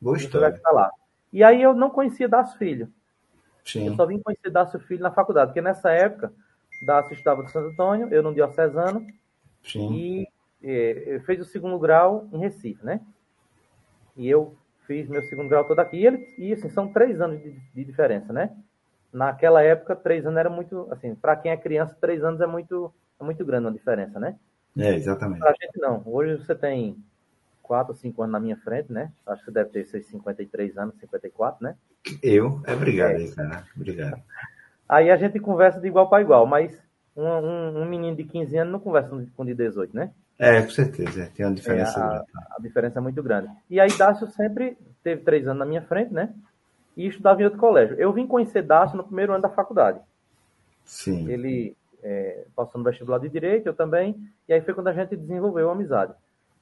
Gostou. lá. E aí eu não conhecia Dácio Filho. Sim. Eu só vim conhecer Dácio Filho na faculdade, porque nessa época, Dácio estava de Santo Antônio, eu no Diocesano, Sim. e é, fez o segundo grau em Recife, né? E eu fiz meu segundo grau todo aqui. E, ele, e assim, são três anos de, de diferença, né? Naquela época, três anos era muito, assim, para quem é criança, três anos é muito, é muito grande a diferença, né? É, exatamente. Pra gente não. Hoje você tem quatro, cinco anos na minha frente, né? Acho que deve ter seus 53 anos, 54, né? Eu? É obrigado aí, cara. Obrigado. Aí a gente conversa de igual para igual, mas um, um, um, menino de 15 anos não conversa com de 18, né? É, com certeza. Tem uma diferença. É, a, a, diferença é muito grande. E aí Dácio sempre teve três anos na minha frente, né? E estudava em outro colégio. Eu vim conhecer Dácio no primeiro ano da faculdade. Sim. Ele é, passou no vestibular de Direito, eu também. E aí foi quando a gente desenvolveu a amizade.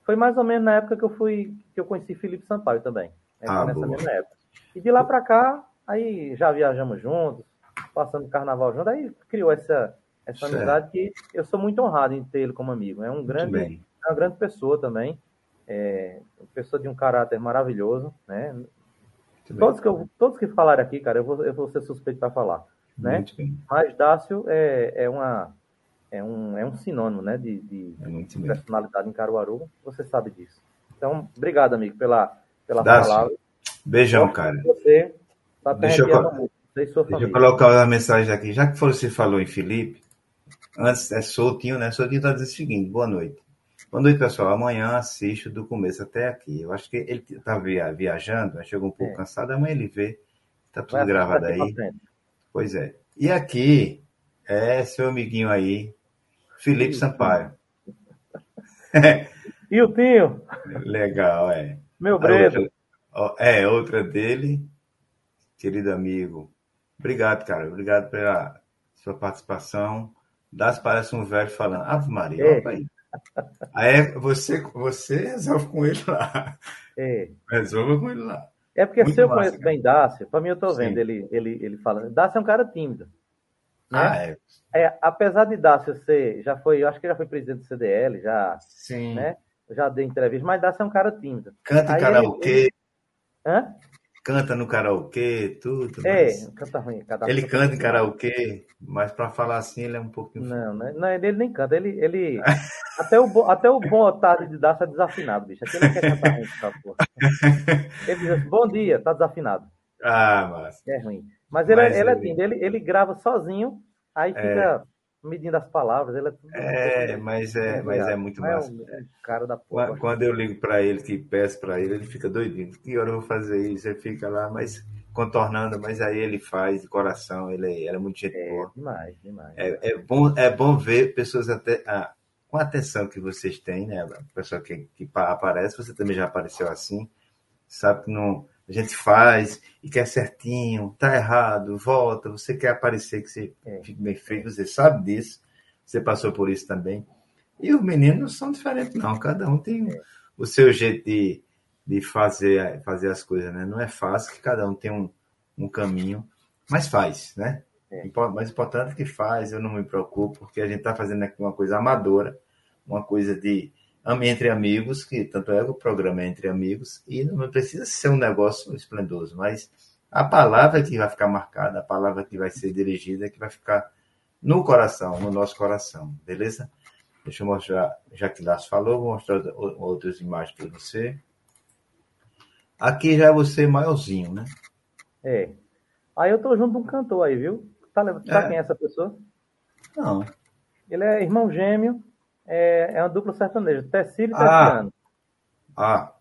Foi mais ou menos na época que eu fui, que eu conheci Felipe Sampaio também. Né? Ah, nessa boa. mesma época. E de lá para cá, aí já viajamos juntos, passando carnaval juntos, aí criou essa, essa Certo. amizade que eu sou muito honrado em ter ele como amigo. É um grande, bem. é uma grande pessoa também. É, uma pessoa de um caráter maravilhoso, né? Muito bem. Todos que, eu, todos que falarem aqui, cara, eu vou, eu vou ser suspeito para falar, né? Bem. Mas Dácio é, é, uma, é, um, é um sinônimo, né, de, de É personalidade em Caruaru, você sabe disso. Então, obrigado, amigo, pela, pela Dácio, palavra. Beijão, Gosto cara. de Você, tá Deixa eu muito, Deixa eu colocar uma mensagem aqui. Já que você falou em Felipe, antes é soltinho, né? Soltinho está dizendo o seguinte: boa noite. Boa noite, pessoal. Amanhã assisto do começo até aqui. Eu acho que ele está viajando, chegou um pouco É. cansado. Amanhã ele vê. Está tudo gravado aí. Pois é. E aqui é seu amiguinho aí, Felipe. Sampaio. E o Tinho, Legal, é. meu bredo. é, outra dele, querido amigo. Obrigado, cara. Obrigado pela sua participação. Das parece um velho falando. Ave Maria, É. aí. Aí você, você resolve com ele lá. É. Resolva com ele lá. É porque Muito se eu massa, conheço cara. bem Dácio, para mim eu tô Sim. vendo ele, ele, ele falando. Dácio é um cara tímido. Né? Ah, é. É, apesar de Dácio ser, já foi, eu acho que já foi presidente do CDL, já, Sim. né? Já dei entrevista, mas Dácio é um cara tímido. Canta em karaokê, ele- Hã? canta no karaokê, tudo. É, mas canta ruim. Cada Ele canta em karaokê, mas para falar assim ele é um pouquinho. Não, né? não, ele nem canta. Ele, ele... até, o bo... até o bom tarde de Dácio é desafinado, bicho. Aquele não quer cantar ruim, essa porra. Ele diz assim, bom dia, tá desafinado. Ah, mas. É ruim. Mas ele, Mas é, ele é ele- tímido, ele, ele grava sozinho, aí fica medindo as palavras. Ele é tudo. É, mas é, mas é muito Mas massa. É um, cara da porra. Quando eu ligo para ele, que peço para ele, ele fica doidinho. Que hora eu vou fazer isso? Ele fica lá, mas contornando, mas aí ele faz de coração, ele, é- ele é muito gente É, boa. demais, demais. É, é bom, é bom ver pessoas até, ah, com a atenção que vocês têm, né? A pessoa que, que pa- aparece, você também já apareceu assim, sabe que não, a gente faz e quer certinho, tá errado, volta, você quer aparecer que você É. fique bem feito, você sabe disso, você passou por isso também. E os meninos não são diferentes, não, cada um tem É. o seu jeito de, de fazer, fazer as coisas, né? Não é fácil que cada um tem um, um caminho, mas faz, né? É. Impo- Mais importante que faz, eu não me preocupo, porque a gente está fazendo aqui uma coisa amadora, uma coisa de entre amigos, que tanto é que o programa é entre amigos, e não precisa ser um negócio esplendoso, mas a palavra que vai ficar marcada, a palavra que vai ser dirigida, que vai ficar no coração, no nosso coração, beleza? Deixa eu mostrar, já que Lácio falou, vou mostrar outras imagens para você. Aqui já é você maiorzinho, né? É. Aí eu tô junto de um cantor aí, viu? Tá, sabe É. quem é essa pessoa? Não. Ele é irmão gêmeo, é, é uma dupla sertaneja, Tecílio e Ah. Tessiano. Ah,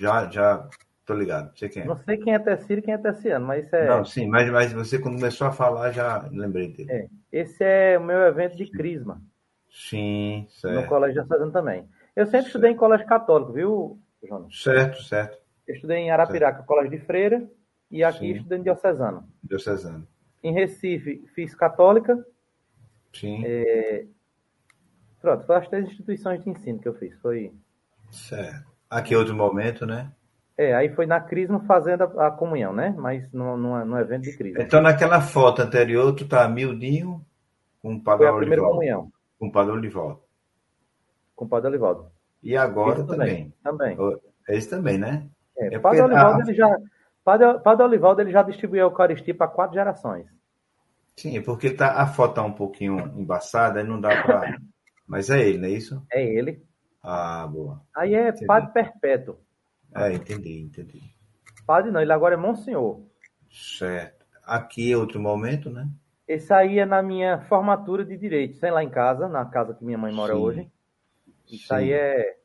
já, já tô ligado. Sei quem é. Não sei quem é Tecílio e quem é Tessiano, mas isso é, Não, sim, mas, mas você quando começou a falar, já lembrei dele. é. Esse é o meu evento de Crisma, Sim, no certo. Colégio Diocesano também. Eu sempre estudei em colégio católico, viu, Jonas? Certo, certo. Eu estudei em Arapiraca, colégio de freira, e aqui Sim. estudei em Diocesano. Diocesano. Em Recife, fiz católica. Sim, É. Pronto, foi as três instituições de ensino que eu fiz. Foi certo. Aqui é outro momento, né? É, aí foi na Crisma fazendo a, a comunhão, né? Mas no, no, no evento de Crisma. Então, naquela foto anterior, tu tá miudinho com o Padre Olivaldo. comunhão Com o Padre Olivaldo. com o Padre Olivaldo. E agora Isso também. Também. Esse também, né? É, é Padre Olivaldo, ele já, Padre, Padre Olivaldo ele já distribuiu a Eucaristia para quatro gerações. Sim, porque tá, a foto tá um pouquinho embaçada e não dá para. Mas é ele, não é isso? É ele. Ah, boa. Aí é entendi. Padre Perpétuo. É, entendi, entendi. Padre não, ele agora é Monsenhor. Certo. Aqui é outro momento, né? Esse aí é na minha formatura de direito, sei lá em casa, na casa que minha mãe mora Sim. hoje. Isso Sim. aí é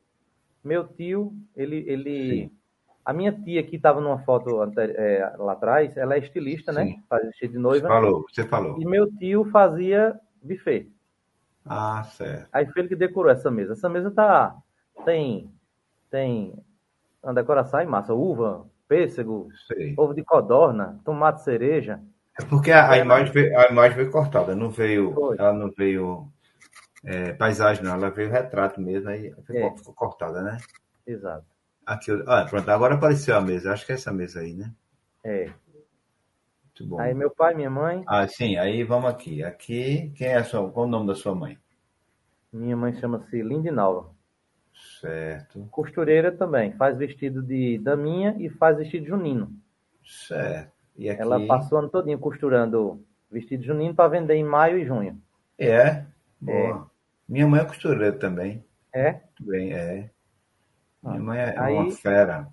meu tio, ele, ele Sim. a minha tia que estava numa foto é, lá atrás, ela é estilista, né? Faz vestido de noiva. Você falou, você falou. E meu tio fazia buffet. Ah, certo. Aí foi ele que decorou essa mesa. Essa mesa tá tem tem uma decoração em massa, uva, pêssego, Sei. ovo de codorna, tomate cereja. É porque a, a imagem, veio, a imagem veio cortada, não veio, Foi. ela não veio é, paisagem, não, ela veio retrato mesmo, aí ficou, é. ficou cortada, né? Exato. Aqui, ah, pronto, agora apareceu a mesa, acho que é essa mesa aí, né? É. Muito bom. Aí meu pai, minha mãe. Ah, sim, aí vamos aqui. Aqui, quem é a sua, qual o nome da sua mãe? Minha mãe chama-se Lindinalva. Certo. Costureira também, faz vestido de daminha e faz vestido junino. Certo. E aqui... Ela passou o ano todinho costurando vestido junino para vender em maio e junho. É? Boa. É. Minha mãe é costureira também. É? Muito bem, é. Minha ah, mãe é aí, uma fera.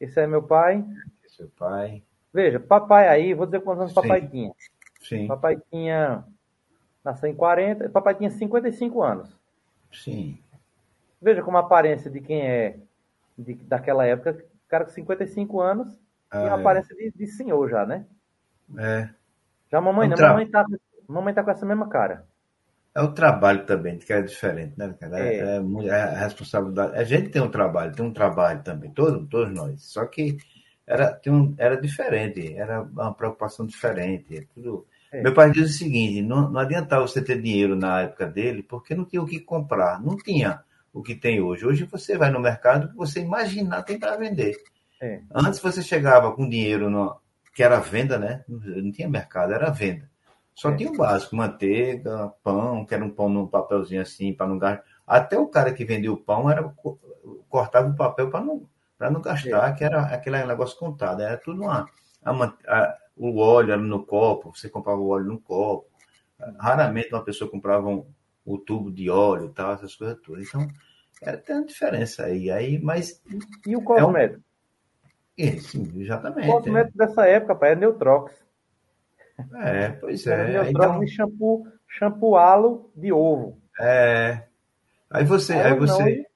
Esse é meu pai. Esse é seu pai. Veja, papai aí, vou dizer quantos anos Sim. papai tinha. Sim. Papai tinha. Nasceu em 40, papai tinha 55 anos. Sim. Veja como a aparência de quem é de, daquela época, cara com 55 anos ah, e a é. aparência de, de, senhor já, né? É. Já a mamãe não, mamãe tá, mamãe tá com essa mesma cara. É o trabalho também, que é diferente, né, cara? É, é. é, é a responsabilidade. A gente tem um trabalho, tem um trabalho também, todos, todos nós. Só que era, um, era diferente, era uma preocupação diferente. É tudo. É. Meu pai diz o seguinte: não, não adiantava você ter dinheiro na época dele, porque não tinha o que comprar. Não tinha o que tem hoje. Hoje você vai no mercado, você imaginar tem para vender. É. Antes você chegava com dinheiro no, que era venda, né? Não tinha mercado, era venda. Só é. tinha o básico, manteiga, pão, que era um pão num papelzinho assim, para não gastar. Até o cara que vendia o pão era cortava o papel para não, não gastar, é. que era aquele negócio contado. Era tudo uma. A, a, o óleo era no copo, você comprava o óleo no copo. Raramente uma pessoa comprava um, o tubo de óleo e tal, essas coisas todas. Então, era, tem uma diferença aí. aí mas e o cosmético? É um... Sim, exatamente. O cosmético é. dessa época, pai, é Neutrox. É, pois é. Neutrox então... e shampoo, shampoo halo de ovo. É. Aí você, aí, aí você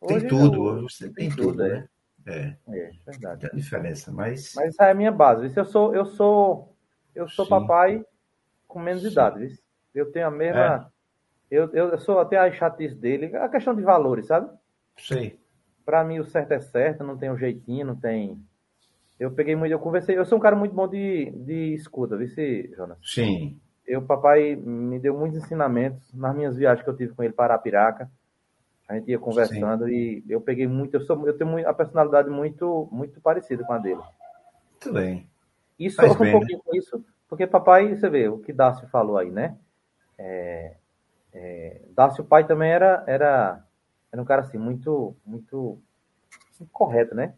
não, tem tudo, hoje você tem, tudo, né? É. É, verdade. Tem diferença, mas. Mas essa é a minha base. Eu sou, eu sou, eu sou papai com menos Sim. idade. Eu tenho a mesma. É. Eu, eu sou até a chatice dele, a questão de valores, sabe? Sim. Para mim o certo é certo, não tem um jeitinho, não tem. Eu peguei muito, eu conversei, eu sou um cara muito bom de, de escuta, viu, Jonas? Sim. Eu, papai me deu muitos ensinamentos nas minhas viagens que eu tive com ele para Arapiraca. A gente ia conversando Sim. e eu peguei muito, eu sou, eu tenho a personalidade muito, muito parecida com a dele. Muito bem. Isso Faz um bem, pouquinho né? isso, porque papai, você vê o que Dácio falou aí, né? É, é, Dácio pai também era, era, era um cara assim, muito, muito, muito correto, né?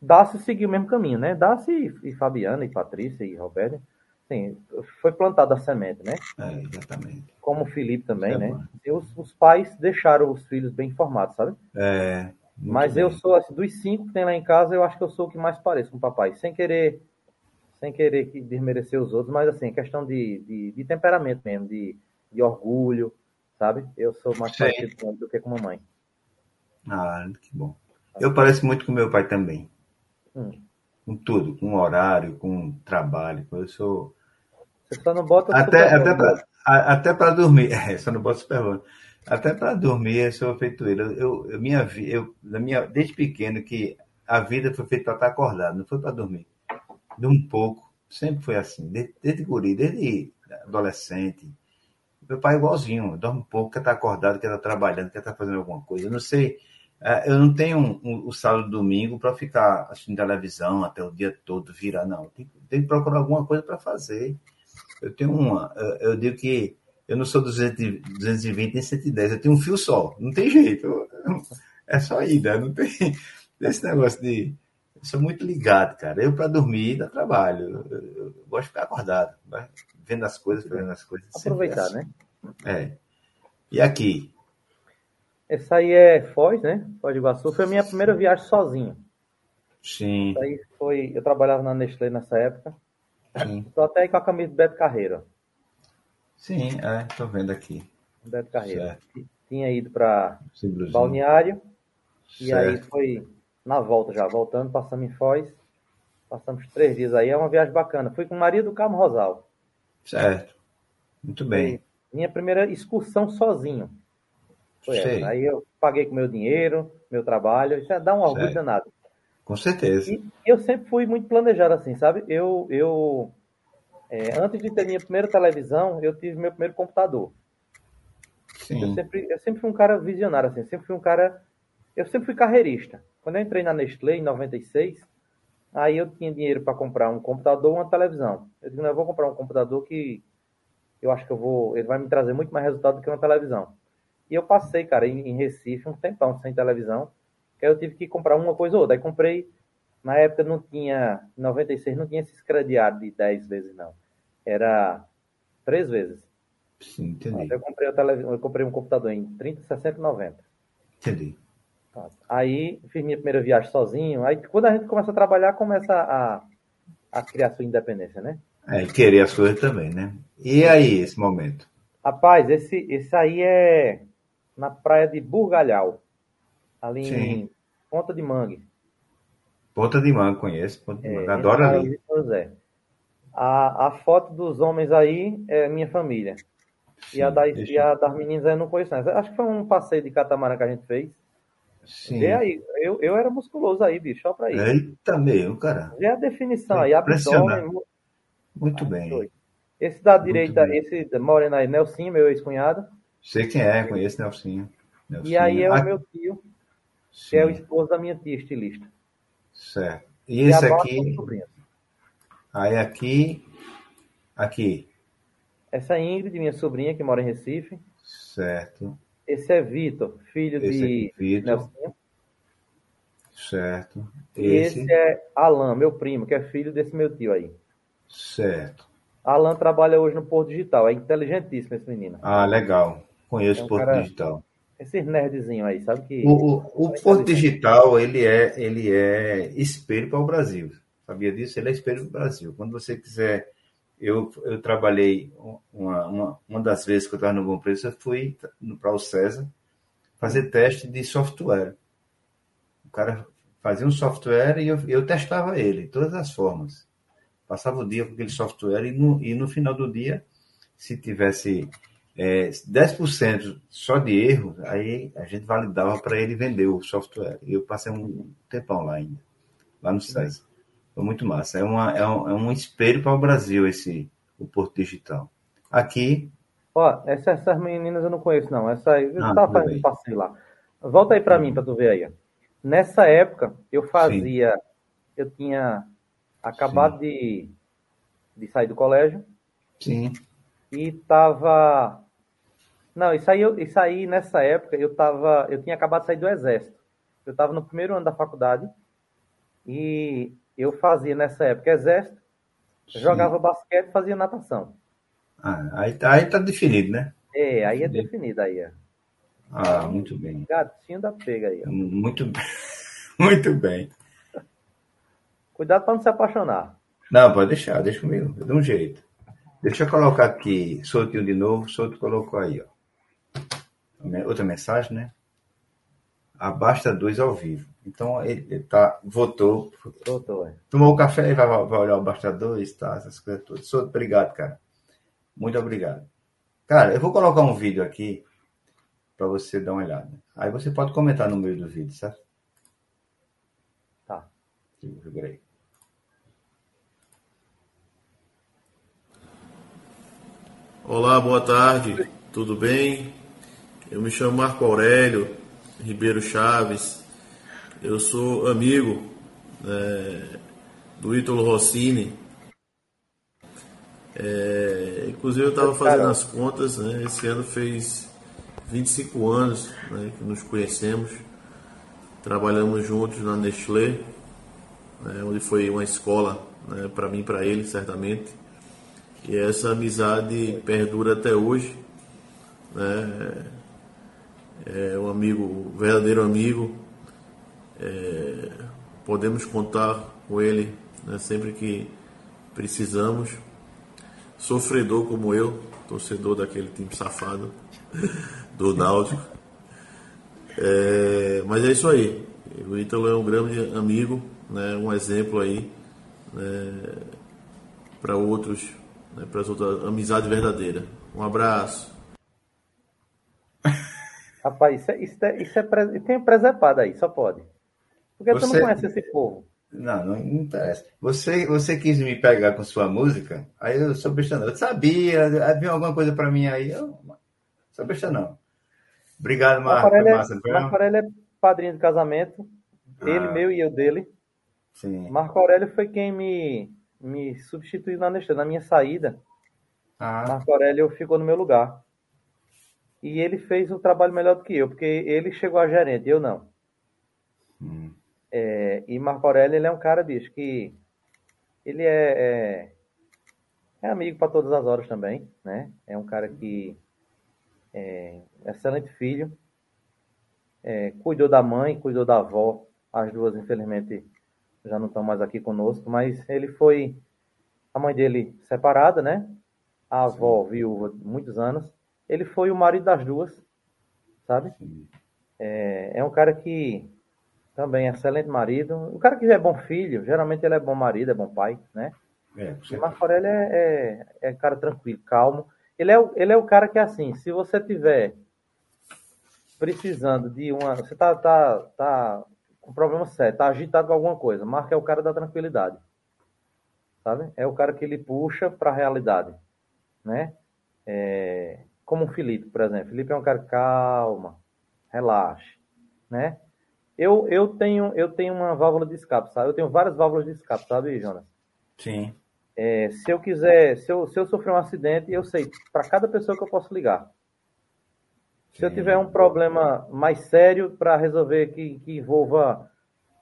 Dácio seguiu o mesmo caminho, né? Dácio e, e Fabiana, e Patrícia, e Roberto, sim, foi plantada a semente, né? É, exatamente. Como o Felipe também, é né? E os, os, pais deixaram os filhos bem informados, sabe? É. Mas bem. eu sou, assim, dos cinco que tem lá em casa, eu acho que eu sou o que mais pareço com o papai. Sem querer, sem querer desmerecer os outros, mas assim, questão de, de, de temperamento mesmo, de, de orgulho, sabe? Eu sou mais Sim. parecido com ele do que com a mamãe. Ah, que bom. Eu pareço muito com meu pai também. Hum. Com tudo, com horário, com trabalho. Eu sou. Você só não bota até até para até para dormir. É, só não bota super Até para dormir eu sou feito ele. Eu, eu, minha eu minha desde pequeno que a vida foi feita para estar acordado, não foi para dormir. De um pouco, sempre foi assim, desde, desde guri, desde adolescente meu pai é igualzinho, dorme um pouco, quer estar acordado, quer estar trabalhando, quer estar fazendo alguma coisa. Eu não sei, é, eu não tenho um, um, o sábado e domingo para ficar assistindo televisão até o dia todo, virar, não. Tem, tem que procurar alguma coisa para fazer. Eu tenho uma, eu digo que eu não sou 200, 220 nem 110, eu tenho um fio só, não tem jeito. É só ida, não tem esse negócio de Eu sou muito ligado, cara. Eu, para dormir, dá trabalho. Eu, eu, eu, gosto de ficar acordado, né? vendo as coisas, vendo as coisas. Aproveitar, assim. né? É. E aqui? Essa aí é Foz, né? Foz do Iguaçu. Foi a minha primeira viagem sozinho. Sim. Essa aí foi. Eu trabalhava na Nestlé nessa época. Sim. Estou até aí com a camisa do Beto Carreiro. Sim, é, tô vendo aqui. Beto Carreiro. Certo. Tinha ido para Balneário. Certo. E aí foi na volta já, voltando, passamos em Foz. Passamos três dias aí. É uma viagem bacana. Fui com Maria do Carmo Rosal. Certo. Muito bem. Foi minha primeira excursão sozinho. Foi essa. Aí eu paguei com meu dinheiro, meu trabalho. Isso é dá um orgulho Certo. danado. Com certeza. E eu sempre fui muito planejado assim, sabe? Eu, eu é, antes de ter minha primeira televisão, eu tive meu primeiro computador. Eu Sim. sempre, eu sempre fui um cara visionário, assim, sempre fui um cara. Eu sempre fui carreirista. Quando eu entrei na Nestlé em 96, aí eu tinha dinheiro para comprar um computador uma televisão. Eu disse, não, eu vou comprar um computador que eu acho que eu vou. Ele vai me trazer muito mais resultado do que uma televisão. E eu passei, cara, em, em Recife, um tempão sem televisão, que aí eu tive que comprar uma coisa ou outra. Aí comprei. Na época não tinha. Em 96 não tinha esses crediários de 10 vezes, não. Era três vezes. Sim, entendi. Eu comprei, a eu comprei um computador em 30, 60 e 90. Entendi. Aí fiz minha primeira viagem sozinho. Aí quando a gente começa a trabalhar, começa a, a criar sua independência, né? É, querer as coisas também, né? E aí, esse momento? Rapaz, esse, esse aí é na praia de Burgalhau, ali Sim. em Ponta de Mangue. Ponta de Manga, conheço. Ponta de É, Manga, adoro entre ali. São José. A, a foto dos homens aí é minha família. E a, Sim, das, deixa- e a das meninas aí eu não conheço. Não. Acho que foi um passeio de catamarã que a gente fez. Sim. Vê aí, eu, eu era musculoso aí, bicho, só pra isso. Eita, meu, cara. Vê a definição É aí, abdômen. Muito bem. Esse da direita, bem. esse da morena aí, Nelsinho, meu ex-cunhado. Sei quem é, conheço Nelsinho. E aí é o Ah, meu tio, sim, que é o esposo da minha tia estilista. Certo. E E esse aqui, aí aqui, aqui, Essa é Ingrid, minha sobrinha, que mora em Recife. certo. Esse é Vitor, filho Esse de Vitor, Nelsinho. certo. E Esse, esse é Alan, meu primo, que é filho desse meu tio aí. certo. Alan trabalha hoje no Porto Digital. É inteligentíssimo esse menino. Ah, legal. Conheço É um o Porto cara- Digital. Esses nerdzinhos aí, sabe que... O, o, o Porto Digital, ele é, ele é espelho para o Brasil. Sabia disso? Ele é espelho para o Brasil. Quando você quiser... Eu, eu trabalhei uma, uma, uma das vezes que eu estava no Bom Preço, eu fui para o César fazer teste de software. O cara fazia um software e eu, eu testava ele, de todas as formas. Passava o dia com aquele software e no, e no final do dia, se tivesse é, 10% só de erro, aí a gente validava para ele vender o software. E eu passei um tempão lá ainda, lá no César. Foi muito massa. É, uma, é, um, é um espelho para o Brasil esse o Porto Digital. Aqui, Ó, essa- essas meninas eu não conheço, não. Essa aí, eu Ah, tava fazendo passeio lá. Volta aí pra mim, pra tu ver aí. Nessa época, eu fazia... Eu tinha acabado de, de sair do colégio sim, e tava... Não, isso aí, eu- isso aí, nessa época, eu tava... Eu tinha acabado de sair do exército. Eu tava no primeiro ano da faculdade e eu fazia, nessa época, exército, sim. jogava basquete e fazia natação. Ah, aí, tá- aí tá definido, né? É, aí é definido aí, ó. Ah, muito bem. Gatinho da pega aí, ó. Muito bem. Muito bem. Cuidado para não se apaixonar. Não, pode deixar, deixa comigo, dou um jeito. Deixa eu colocar aqui, soltinho de novo, solto colocou aí, ó. Outra mensagem, né? Abasta dois ao vivo. Então ele, tá, votou, Doutor. tomou o café e vai, vai olhar o Basta dois, tá? Essas coisas todas. Obrigado, cara. Muito obrigado. Cara, eu vou colocar um vídeo aqui para você dar uma olhada. Aí você pode comentar no meio do vídeo, certo? Tá. Segura aí. Olá, boa tarde, tudo bem? Eu me chamo Marco Aurélio Ribeiro Chaves, eu sou amigo é, do Ítalo Rossini. É, inclusive, eu estava fazendo as contas, né, esse ano fez 25 anos né, que nos conhecemos, trabalhamos juntos na Nestlé né, onde foi uma escola né, para mim e para ele, certamente. E essa amizade perdura até hoje. Né, é um amigo, um verdadeiro amigo. É, podemos contar com ele né, sempre que precisamos. Sofredor como eu, torcedor daquele time safado do Náutico. É, mas é isso aí. O Ítalo é um grande amigo, né, um exemplo aí né, para outros, né, para as outras amizade verdadeira. Um abraço. Rapaz, isso é, isso é, isso é tem presepada aí, só pode. Porque você... tu não conhece esse povo. Não, não, não interessa. Você, você quis me pegar com sua música, aí eu sou besta não. Eu sabia, havia alguma coisa para mim aí, eu sou besta não. Obrigado, Marco. Marco Aurélio é padrinho de casamento, ah. ele, meu e eu dele. Sim. Marco Aurélio foi quem me, me substituiu na, na minha saída. Ah. Marco Aurélio ficou no meu lugar. E ele fez um trabalho melhor do que eu, porque ele chegou a gerente, eu não. Hum. É, e Marco Aurélio, ele é um cara, bicho, que ele é, é, é amigo para todas as horas também, né? É um cara que é excelente filho, é, cuidou da mãe, cuidou da avó, as duas, infelizmente, já não estão mais aqui conosco, mas ele foi a mãe dele separada, né? A avó viúva muitos anos. Ele foi o marido das duas, sabe? É, é um cara que também excelente marido. O cara que é bom filho, geralmente ele é bom marido, é bom pai, né? É, e Marco Aurélio é, é, é cara tranquilo, calmo. Ele é, o, ele é o cara que é assim, se você tiver precisando de uma. Você tá, tá, tá com problema sério, tá agitado com alguma coisa. Marco é o cara da tranquilidade. Sabe? É o cara que ele puxa para a realidade. Né? É, como o Felipe, por exemplo. Felipe é um cara calma, relaxe. Né? Eu, eu, tenho, eu tenho uma válvula de escape, sabe? Eu tenho várias válvulas de escape, sabe, Jonas? Sim. É, se eu quiser, se eu, se eu sofrer um acidente, eu sei para cada pessoa que eu posso ligar. Se eu tiver um problema mais sério para resolver que, que envolva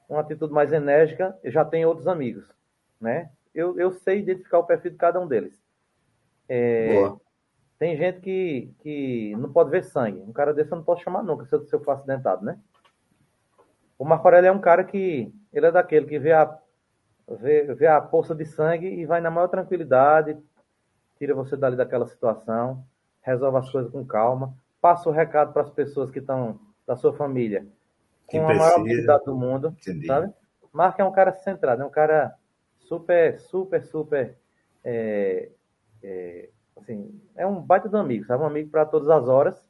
uma atitude mais enérgica, eu já tenho outros amigos, né? Eu, eu sei identificar o perfil de cada um deles. É, tem gente que, que não pode ver sangue. Um cara desse eu não posso chamar nunca se eu, se eu for acidentado, né? O Marco Aurélio é um cara que. Ele é daquele que vê a, vê, vê a poça de sangue e vai na maior tranquilidade, tira você dali daquela situação, resolve as coisas com calma, passa o recado para as pessoas que estão da sua família com a maior habilidade do mundo, Entendi. sabe? Marco é um cara centrado, é um cara super, super, super. É, é, assim, é um baita do amigo, sabe? Um amigo para todas as horas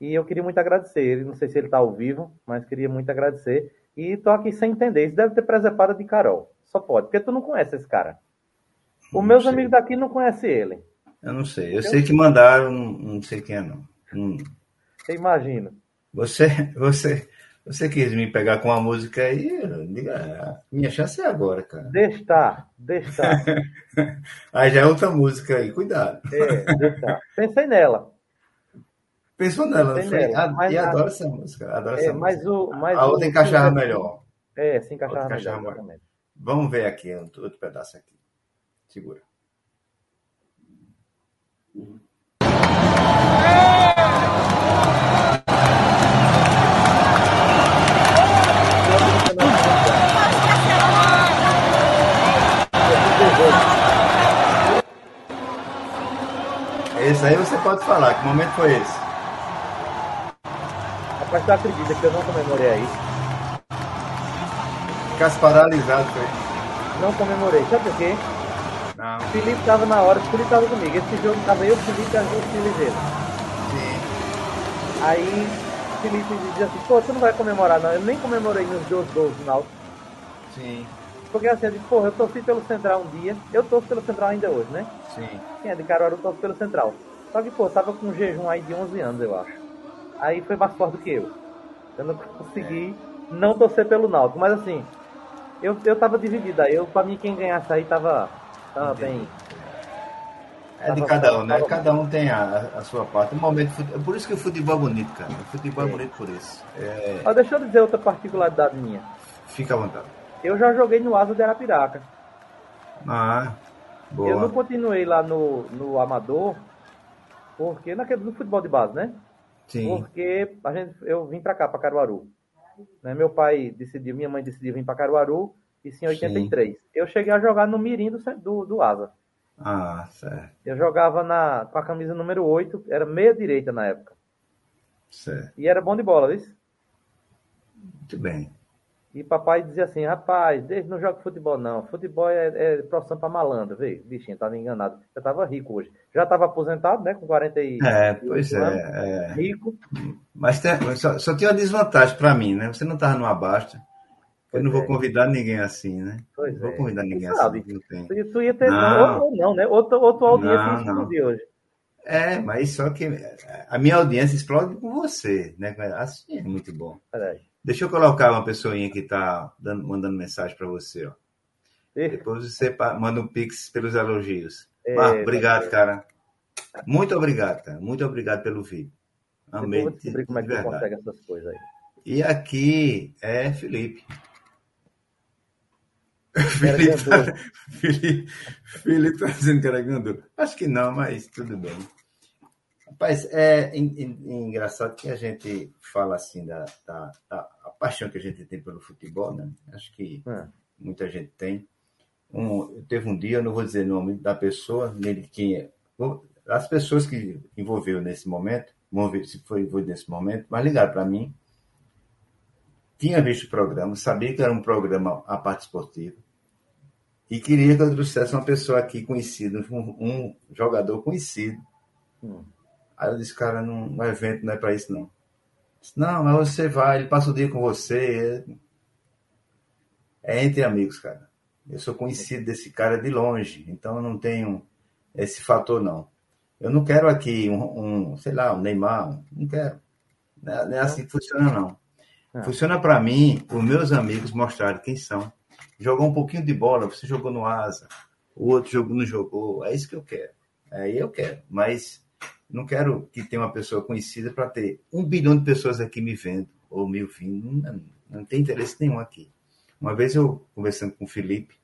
e eu queria muito agradecer ele. Não sei se ele está ao vivo, mas queria muito agradecer. E tô aqui sem entender. Isso deve ter presepada de Carol. Só pode, porque tu não conhece esse cara. Os meus sei. amigos daqui não conhecem ele. Eu não sei. Eu sei que mandaram, não sei quem é, não. Hum. Eu imagino. Você, você, você quis me pegar com a música aí, diga, minha chance é agora, cara. Deixa estar, deixa estar. aí já é outra música aí, cuidado. É. Pensei nela. Pensou nela, foi, nela. Mas, e adoro essa música. Adoro é, essa mas música. O, mas a outra encaixava melhor. É, se encaixava melhor. melhor. Vamos ver aqui outro pedaço aqui. Segura. Esse aí você pode falar, que momento foi esse? Rapaz, tu acredita que eu não comemorei aí? Ficasse paralisado, foi? Não comemorei. Sabe por quê? Não. O Felipe tava na hora, o Felipe tava comigo. Esse jogo tava eu, o Felipe e o Felipe Sim. Aí o Felipe dizia assim, pô, tu não vai comemorar não. Eu nem comemorei nos dois gols do Náutico. Sim. Porque assim, eu disse, porra, eu torci pelo Central um dia, eu torço pelo Central ainda hoje, né? Sim. Quem é de Caruaru torço pelo Central. Só que, pô, tava com um jejum aí de 11 anos, eu acho aí foi mais forte do que eu. Eu não consegui não torcer pelo Náutico, mas assim, eu, eu tava dividido aí. Eu, pra mim, quem ganhasse aí tava, tava bem. É de cada um, né? Cada um tem a, a sua parte. Um momento, por isso que o futebol é bonito, cara. O futebol é, é bonito por isso. É... deixa eu dizer outra particularidade minha. Fica à vontade. Eu já joguei no Asa de Arapiraca. Ah, boa. Eu não continuei lá no, no Amador, porque naquele, no futebol de base, né? Sim. Porque a gente, eu vim para cá, para Caruaru. Né? Meu pai decidiu, minha mãe decidiu vir para Caruaru, isso em 83. Sim. Eu cheguei a jogar no Mirim do, do, do Asa. Ah, certo. Eu jogava na, com a camisa número 8, era meia direita na época. Certo. E era bom de bola, viu? Muito bem. E papai dizia assim, rapaz, desde não joga futebol não. Futebol é, é profissão para malandro, vê? Bichinho, tava enganado. Eu tava rico hoje. Já estava aposentado, né? Com 40 e... É, pois é, anos, é. Rico. Mas tem, só, só tinha uma desvantagem para mim, né? Você não tava numa basta. Eu não vou é. convidar ninguém assim, né? Pois não vou é. convidar ninguém sabe? assim. Não tem. Tu, tu ia ter Não. outro não, né? Outro, outro audiência Não, ia não. hoje. É, mas só que a minha audiência explode com você, né? Assim é muito bom. Peraí. Deixa eu colocar uma pessoinha que tá dando, mandando mensagem para você, ó. Depois você manda um pix pelos elogios. É, Marco, obrigado, cara. Muito obrigado, cara. Muito obrigado pelo vídeo. Depois eu Amei. vou como é que verdade. consegue essas coisas aí. E aqui é Felipe. Felipe tá. Felipe, Felipe tá dizendo que era. Acho que não, mas tudo bem. Rapaz, é en- en- engraçado que a gente fala assim da, da, da- a paixão que a gente tem pelo futebol, né? Acho que É. muita gente tem. Um, teve um dia, eu não vou dizer o nome da pessoa, nem de quem é. As pessoas que envolveu nesse momento, envolveu- se foi envolvido nesse momento, mas ligaram para mim, tinha visto o programa, sabia que era um programa a parte esportiva, e queria que eu trouxesse uma pessoa aqui conhecida, um, um jogador conhecido. Hum. Aí eu disse, cara, não, o evento não é para isso, não. Disse, não, mas você vai, ele passa o dia com você. É entre amigos, cara. Eu sou conhecido desse cara de longe, então eu não tenho esse fator, não. Eu não quero aqui um, um, sei lá, um Neymar, não quero. Não é, não é assim que funciona, não. Ah. Funciona para mim, os meus amigos mostrarem quem são. Jogou um pouquinho de bola, você jogou no asa, o outro jogou, não jogou, é isso que eu quero. Aí eu quero, mas não quero que tenha uma pessoa conhecida para ter um bilhão de pessoas aqui me vendo, ou me ouvindo. Não, não tem interesse nenhum aqui. Uma vez eu conversando com o Felipe,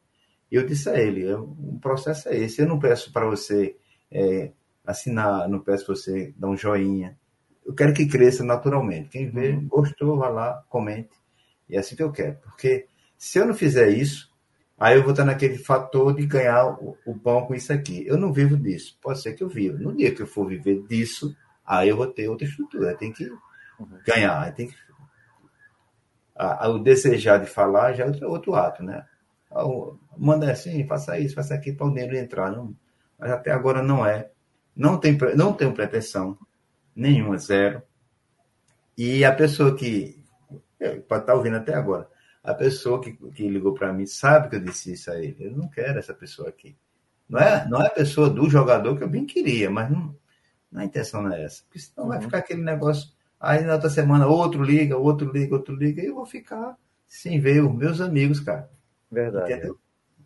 eu disse a ele, eu, o processo é esse, eu não peço para você é, assinar, não peço para você dar um joinha. Eu quero que cresça naturalmente. Quem vê, gostou, vá lá, comente. E é assim que eu quero. Porque se eu não fizer isso, aí eu vou estar naquele fator de ganhar o, o pão com isso aqui. Eu não vivo disso. Pode ser que eu viva. No dia que eu for viver disso, aí eu vou ter outra estrutura. Tem que ganhar. Tem que... O desejar de falar já é outro, outro ato, né? Ah, Manda assim, faça isso, faça aquilo para o dinheiro entrar. Não, mas até agora não é. Não, tem, não tenho pretensão nenhuma, zero. E a pessoa que pode estar ouvindo até agora, a pessoa que, que ligou para mim sabe que eu disse isso a ele. Eu não quero essa pessoa aqui. Não é, não é a pessoa do jogador que eu bem queria, mas não, não a intenção não é essa. Porque senão vai Uhum. ficar aquele negócio. Aí na outra semana outro liga, outro liga, outro liga, e eu vou ficar sem ver os meus amigos, cara. Verdade. Entendeu?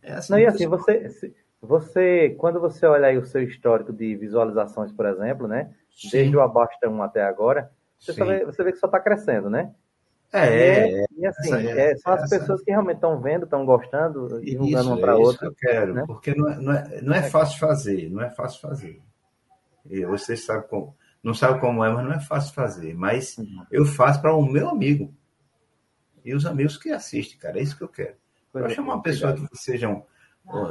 É assim, Não, e que assim, você, você, quando você olha aí o seu histórico de visualizações, por exemplo, né? Sim, Desde o Abasta 1 até agora, você, vê, você vê que só está crescendo, né? É, é, E assim, essa- é, são as pessoas que realmente estão vendo, estão gostando, divulgando Isso, uma para é isso outra. que eu quero, né? porque não é, não, é, não é fácil fazer, não é fácil fazer. E você sabe como, não sabe como é, mas não é fácil fazer. Mas Uhum. eu faço para o meu amigo e os amigos que assistem, cara, é isso que eu quero. Para chamar uma pessoa que sejam,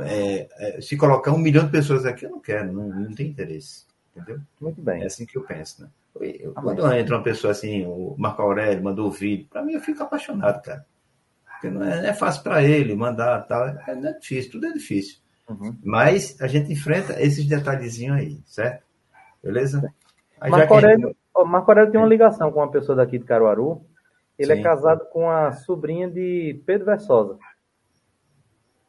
é, é, se colocar um milhão de pessoas aqui, eu não quero, não, não tem interesse, entendeu? Muito bem. É assim que eu penso, né? Eu- Amém. Quando entra uma pessoa assim, o Marco Aurélio mandou o vídeo, para mim eu fico apaixonado, cara. Porque não é, não é fácil para ele mandar tal, é, não é difícil, tudo é difícil. Uhum. Mas a gente enfrenta esses detalhezinhos aí, certo? Beleza? Aí Marco gente- Aurélio, Marco Aurélio tem uma ligação com uma pessoa daqui de Caruaru. Ele Sim. é casado com a sobrinha de Pedro Versosa.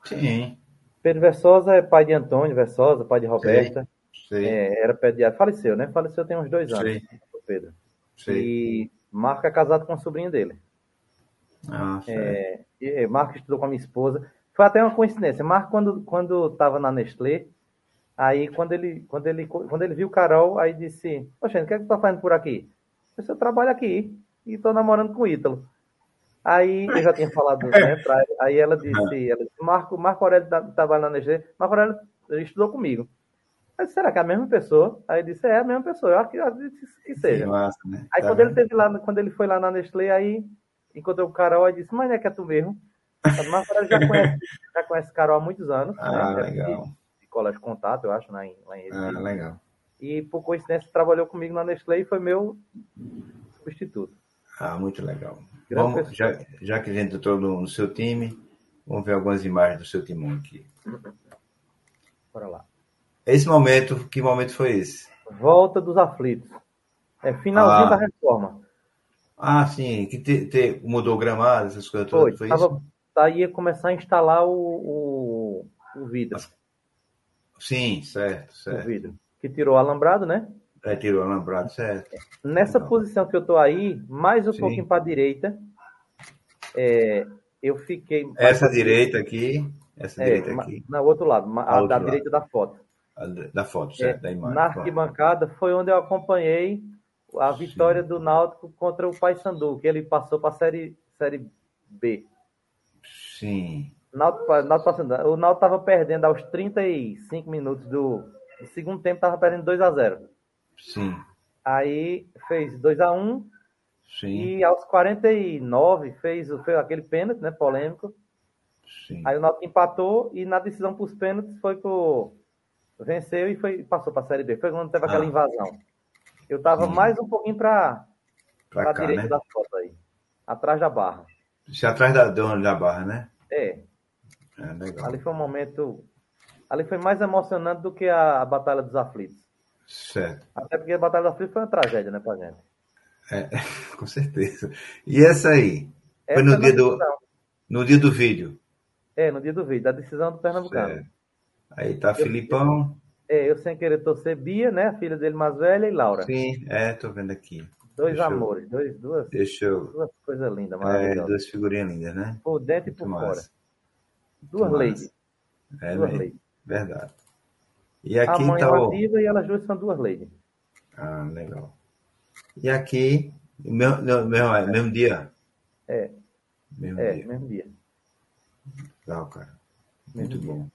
Sim, Pedro Versosa é pai de Antônio Versosa, pai de Roberta. sei, É, era pediatra. Faleceu, né? Faleceu tem uns dois anos, sei, o Pedro. sei. E Marco é casado com a sobrinha dele. Ah. É, e, Marco estudou com a minha esposa. Foi até uma coincidência. Marco, quando quando estava na Nestlé, aí quando ele, quando ele, quando ele viu Carol, aí disse: Poxa, o que é que tu tá fazendo por aqui? Eu trabalho aqui e estou namorando com o Ítalo. Aí eu já tinha falado, né? Pra, aí ela disse, ela disse, Marco, Marco Aurélio trabalha na Nestlé, Marco Aurélio estudou comigo. Aí, será que é a mesma pessoa? Aí ele disse, é a mesma pessoa, eu acredito que seja. Que massa, né? Aí Tá quando ele teve lá, quando ele foi lá na Nestlé, aí encontrou o Carol e disse, mas não é que é tu mesmo? Mas Aurélio já conhece, já conhece Carol há muitos anos, Ah, né? legal. De, de colégio contato, eu acho, lá em, lá em Ah, Recife. legal. E por coincidência trabalhou comigo na Nestlé e foi meu substituto. Ah, muito legal. Grande pessoa. já, já que a gente entrou no, no seu time, vamos ver algumas imagens do seu timão aqui. Bora lá. Esse momento, que momento foi esse? Volta dos aflitos. É finalzinho Ah. da reforma. Ah, sim, que te, te- mudou o gramado, essas coisas Foi. todas, foi isso? Tava, aí ia começar a instalar o, o, o vidro. Sim, certo, O certo. vidro. Que tirou o alambrado, né? É, tirou o alambrado, certo. Nessa Legal. posição que eu tô aí, mais um Sim. pouquinho para a direita, é, eu fiquei. Essa direita aqui, essa É, direita aqui, no outro lado, a da lado. direita da foto. Da foto, É, da imagem. na arquibancada foi onde eu acompanhei a Sim. vitória do Náutico contra o Paysandu, que ele passou para a série, série B. Sim, Náutico, Náutico o Náutico estava perdendo aos 35 minutos do, do segundo tempo, estava perdendo 2 a 0 sim, Aí fez 2 a 1 sim, e aos 49 fez, fez aquele pênalti, né, polêmico. sim. Aí o Náutico empatou e na decisão para os pênaltis foi pro venceu e foi passou para a série B. Foi quando teve aquela Ah. invasão. Eu estava Sim. mais um pouquinho para a direita né? da foto aí, atrás da barra. Isso atrás da dona da barra, né? É, É, legal. ali foi um momento, ali foi mais emocionante do que a, a batalha dos aflitos. Certo. Até porque a batalha dos aflitos foi uma tragédia, né, pra gente. É, com certeza. E essa aí? Foi Essa no é dia do, no dia do vídeo. É, no dia do vídeo, da decisão do Pernambucano. Certo. Aí tá Filipão. É, eu sem querer torcer Bia, né, a filha dele mais velha, e Laura. Sim, é, tô vendo aqui. Dois Deixa eu- amores, dois, duas, eu. duas coisas lindas, É, maravilhosas. duas figurinhas lindas, né? Por dentro e Muito por massa. fora. Duas Muito ladies. É duas mesmo. ladies. Verdade. E A aqui mãe tá é uma o. diva e elas duas são duas ladies. Ah, legal. E aqui, meu, não, meu, é, mesmo dia? É. Mesmo É, dia. mesmo dia. Legal, cara. Mesmo Muito dia.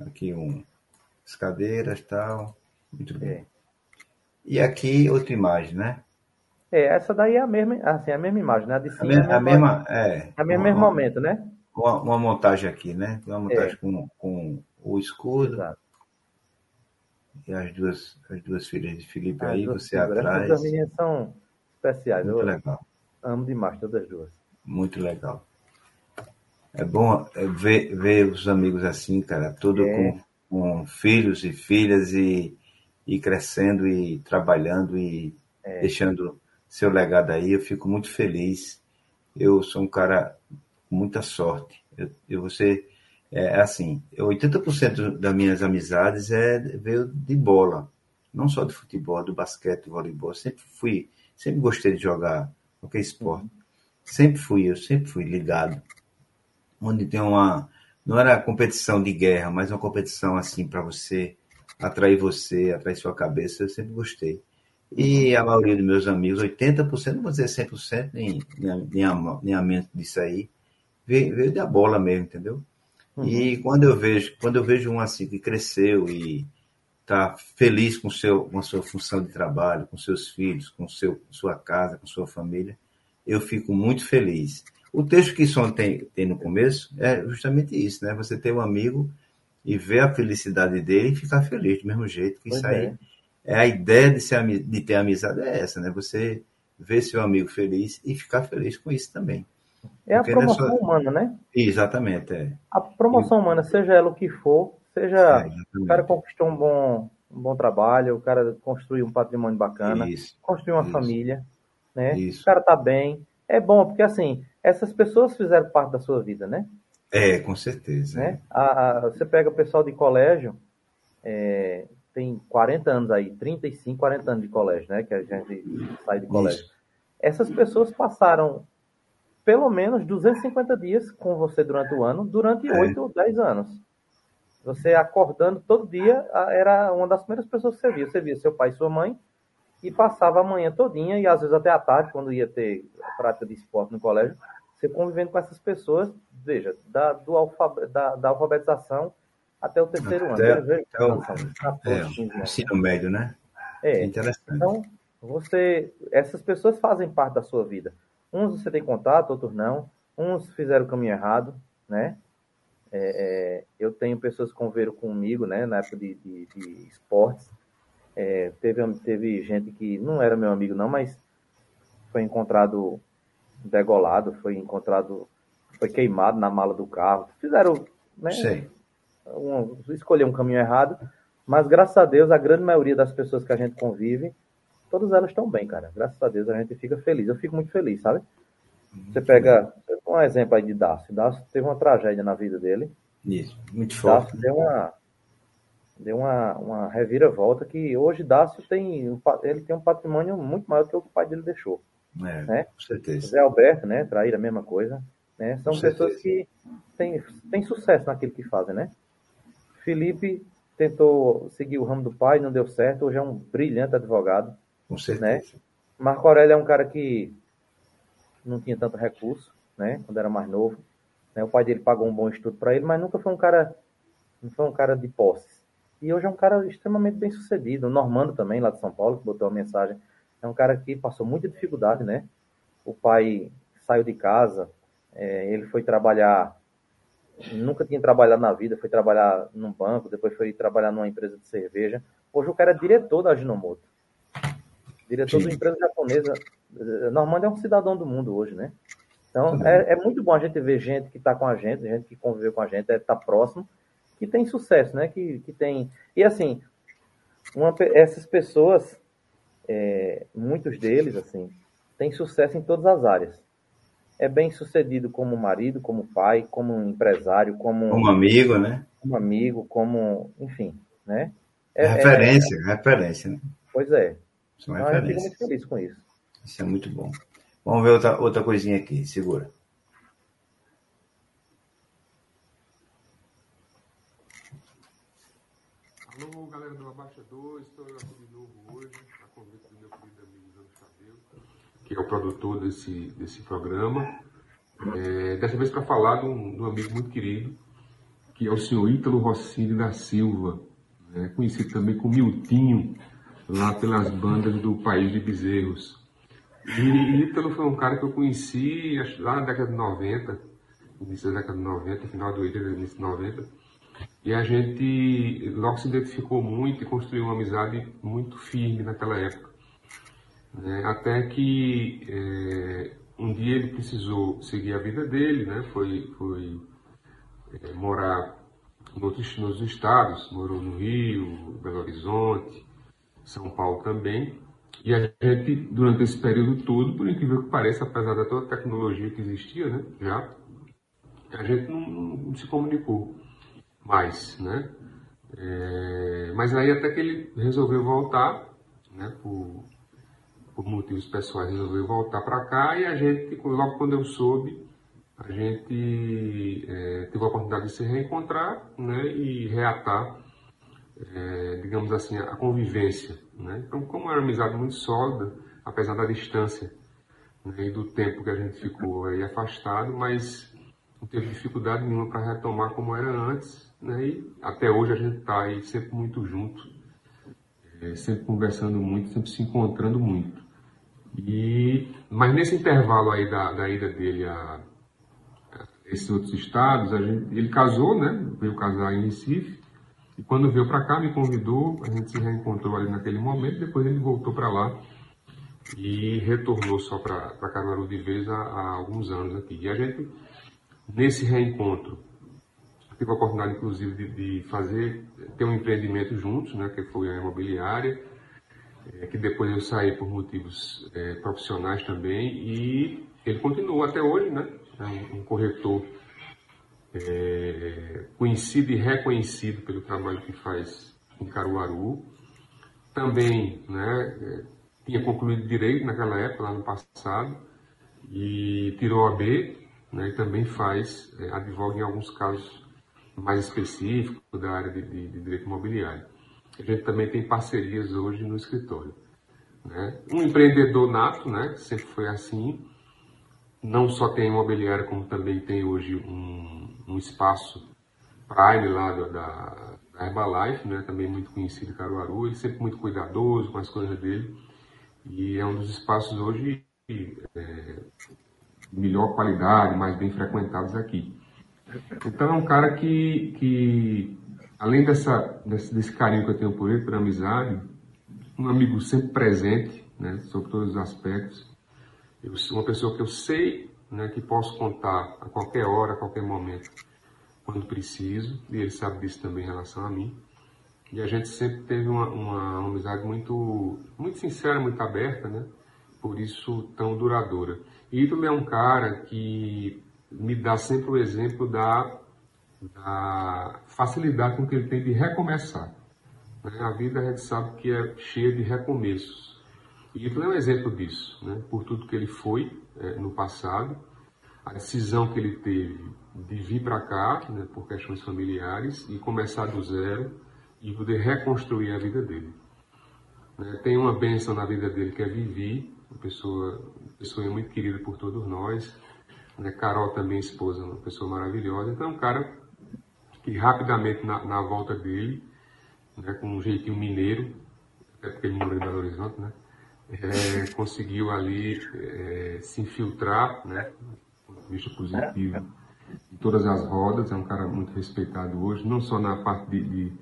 Aqui um. As cadeiras e tal. Muito. É. E aqui outra imagem, né? É, essa daí é a mesma, assim, a mesma imagem, né? A de A, cima me- é a a mesma, mesma. É. a mesmo uma, momento, né? uma, uma montagem aqui, né? Uma montagem É. com, com o escudo Exato. e as duas, as duas filhas de Felipe As aí, você. Essas atrás. duas meninas são especiais. Muito Eu legal. amo demais todas as duas. Muito legal. É bom é, ver, ver os amigos assim, cara, tudo É. com, com filhos e filhas e, e crescendo e trabalhando e É. deixando seu legado aí. Eu fico muito feliz. Eu sou um cara com muita sorte. Eu, eu você é assim, 80% das minhas amizades é veio de bola, não só de futebol, do basquete, do voleibol. Sempre fui, sempre gostei de jogar qualquer esporte. Sempre fui, eu sempre fui ligado. Onde tem uma. Não era competição de guerra, mas uma competição assim para você atrair você, atrair sua cabeça. Eu sempre gostei. E a maioria dos meus amigos, 80%, não vou dizer 100%, nem, nem, nem, a- nem a mente disso aí, veio, veio da bola mesmo, entendeu? E quando eu vejo, quando eu vejo um assim que cresceu e está feliz com, seu, com a sua função de trabalho, com seus filhos, com seu, sua casa, com sua família, eu fico muito feliz. O texto que Son tem, tem no começo é justamente isso, né? Você ter um amigo e ver a felicidade dele e ficar feliz do mesmo jeito. Que Pois isso aí é. é a ideia de, ser, de ter amizade é essa, né? Você ver seu amigo feliz e ficar feliz com isso também. É a Porque não é promoção só- humana, né? Exatamente, é. A promoção humana, seja ela o que for, É, seja exatamente. o cara conquistou um bom, um bom trabalho, o cara construiu um patrimônio bacana, Isso, construiu uma isso. família, né? Isso. O cara tá bem. É bom, porque assim, essas pessoas fizeram parte da sua vida, né? É, com certeza. né? A, a- você pega o pessoal de colégio, é, tem 40 anos aí, 35, 40 anos de colégio, né? Que a gente sai de colégio. Isso. Essas pessoas passaram pelo menos 250 dias com você durante o ano, durante É. 8 ou 10 anos. Você acordando todo dia, era uma das primeiras pessoas que você via. Você via seu pai e sua mãe e passava a manhã todinha e às vezes até à tarde, quando ia ter a prática de esporte no colégio, Você convivendo com essas pessoas, veja, da, do alfab da, da alfabetização até o terceiro até, ano. Veja, até o, 14, é, 15, ensino médio, né? É, é interessante. Então, você, essas pessoas fazem parte da sua vida. Uns você tem contato, outros não. Uns fizeram o caminho errado, né? É, é, eu tenho pessoas que conviveram comigo, né, na época de, de, de esportes. É, teve, teve gente que não era meu amigo, não, mas foi encontrado degolado, foi encontrado, foi queimado na mala do carro. Fizeram, né? Um, escolher um caminho errado, mas graças a Deus, a grande maioria das pessoas que a gente convive, todas elas estão bem, cara. Graças a Deus a gente fica feliz. Eu fico muito feliz, sabe? Você pega um exemplo aí de Dácio. Dácio teve uma tragédia na vida dele. Isso, muito forte. Dácio deu uma, deu uma, uma reviravolta que hoje Dácio tem, ele tem um patrimônio muito maior do que o que o pai dele deixou. É, né? Com certeza. Zé Alberto, né? Trair a mesma coisa. Né? São com pessoas certeza. que têm, têm sucesso naquilo que fazem, né? Felipe tentou seguir o ramo do pai, não deu certo. Hoje é um brilhante advogado. Com certeza. Né? Marco Aurélio é um cara que não tinha tanto recurso, né? Quando era mais novo. Né? O pai dele pagou um bom estudo para ele, mas nunca foi um cara, não foi um cara de posses. E hoje é um cara extremamente bem sucedido. O Normando também, lá de São Paulo, que botou a mensagem. É um cara que passou muita dificuldade, né? O pai saiu de casa, é, ele foi trabalhar, nunca tinha trabalhado na vida, foi trabalhar num banco, depois foi trabalhar numa empresa de cerveja. Hoje o cara é diretor da Ajinomoto. Diretor de uma empresa japonesa. Normando é um cidadão do mundo hoje, né? Então, é, é, muito bom a gente ver gente que está com a gente, gente que conviveu com a gente, está é, próximo, que tem sucesso, né? Que, que tem. E assim, uma, essas pessoas, é, muitos deles, assim, têm sucesso em todas as áreas. É bem sucedido como marido, como pai, como empresário, como. Como amigo, né? Como amigo, como. Enfim, né? É, é referência, é, referência, né? Pois é. Isso é uma referência. Eu fico muito feliz com isso. Isso é muito bom. Vamos ver outra, outra coisinha aqui, segura. Galera do Abaixador, estou aqui de novo hoje, a convite do meu querido amigo Zano Chabelo, que é o produtor desse, desse programa. É, dessa vez para falar de um, de um, amigo muito querido, que é o senhor Ítalo Rossini da Silva, né, conhecido também como Miltinho, lá pelas bandas do País de Bezerros. E Ítalo foi um cara que eu conheci lá na década de 90, início da década de 90, final do 80, início de 90. E a gente logo se identificou muito e construiu uma amizade muito firme naquela época. Né? Até que é, um dia ele precisou seguir a vida dele, né? foi, foi é, morar em outros, nos estados, morou no Rio, Belo Horizonte, São Paulo também. E a gente, durante esse período todo, por incrível que pareça, apesar da toda a tecnologia que existia, né, já, a gente não, não se comunicou mais, né? É, mas aí até que ele resolveu voltar, né, por, por motivos pessoais, resolveu voltar para cá e a gente, logo quando eu soube, a gente é, teve a oportunidade de se reencontrar né, e reatar é, digamos assim, a convivência. Né? Então, como era uma amizade muito sólida, apesar da distância né, e do tempo que a gente ficou aí afastado, mas não teve dificuldade nenhuma para retomar como era antes, né? e até hoje a gente está aí sempre muito junto, é, sempre conversando muito, sempre se encontrando muito. E, mas nesse intervalo aí da, da ida dele a, a esses outros estados, gente, ele casou, né? Veio casar em Recife, e quando veio para cá, me convidou, a gente se reencontrou ali naquele momento, depois ele voltou para lá e retornou só para Caruaru de vez há, há, alguns anos aqui. E a gente, nesse reencontro, tive a oportunidade, inclusive, de, de fazer, ter um empreendimento juntos, né, que foi a imobiliária, é, que depois eu saí por motivos é, profissionais também, e ele continuou até hoje, né, é um, um corretor é, conhecido e reconhecido pelo trabalho que faz em Caruaru. Também né, é, tinha concluído direito naquela época, lá no passado, e tirou a B, né, e também faz, é, advoga em alguns casos mais específicos da área de, de, de, direito imobiliário. A gente também tem parcerias hoje no escritório. Né? Um empreendedor nato, né, sempre foi assim, não só tem imobiliária, como também tem hoje um, um espaço Prime lá da, da Herbalife, né, também muito conhecido em Caruaru, ele sempre muito cuidadoso com as coisas dele, e é um dos espaços hoje é, de melhor qualidade, mais bem frequentados aqui. Então é um cara que, que além dessa, desse, desse carinho que eu tenho por ele, por amizade, um amigo sempre presente, né, sobre todos os aspectos, eu uma pessoa que eu sei né, que posso contar a qualquer hora, a qualquer momento, quando preciso, e ele sabe disso também em relação a mim. E a gente sempre teve uma, uma, amizade muito, muito sincera, muito aberta, né? Por isso tão duradoura. E Ítalo é um cara que me dá sempre o exemplo da, da facilidade com que ele tem de recomeçar. Né? A vida a gente sabe que é cheia de recomeços. E Hitler é um exemplo disso, né? por tudo que ele foi é, no passado, a decisão que ele teve de vir para cá, né, por questões familiares, e começar do zero e poder reconstruir a vida dele. Né? Tem uma bênção na vida dele que é Vivi, uma pessoa, uma pessoa muito querida por todos nós. Né? Carol também, esposa, uma pessoa maravilhosa. Então, é um cara que rapidamente, na, na volta dele, né, com um jeitinho mineiro, até porque ele mora em Belo Horizonte, né? é, conseguiu ali é, se infiltrar, né, vista positivo, em todas as rodas. É um cara muito respeitado hoje, não só na parte de, de,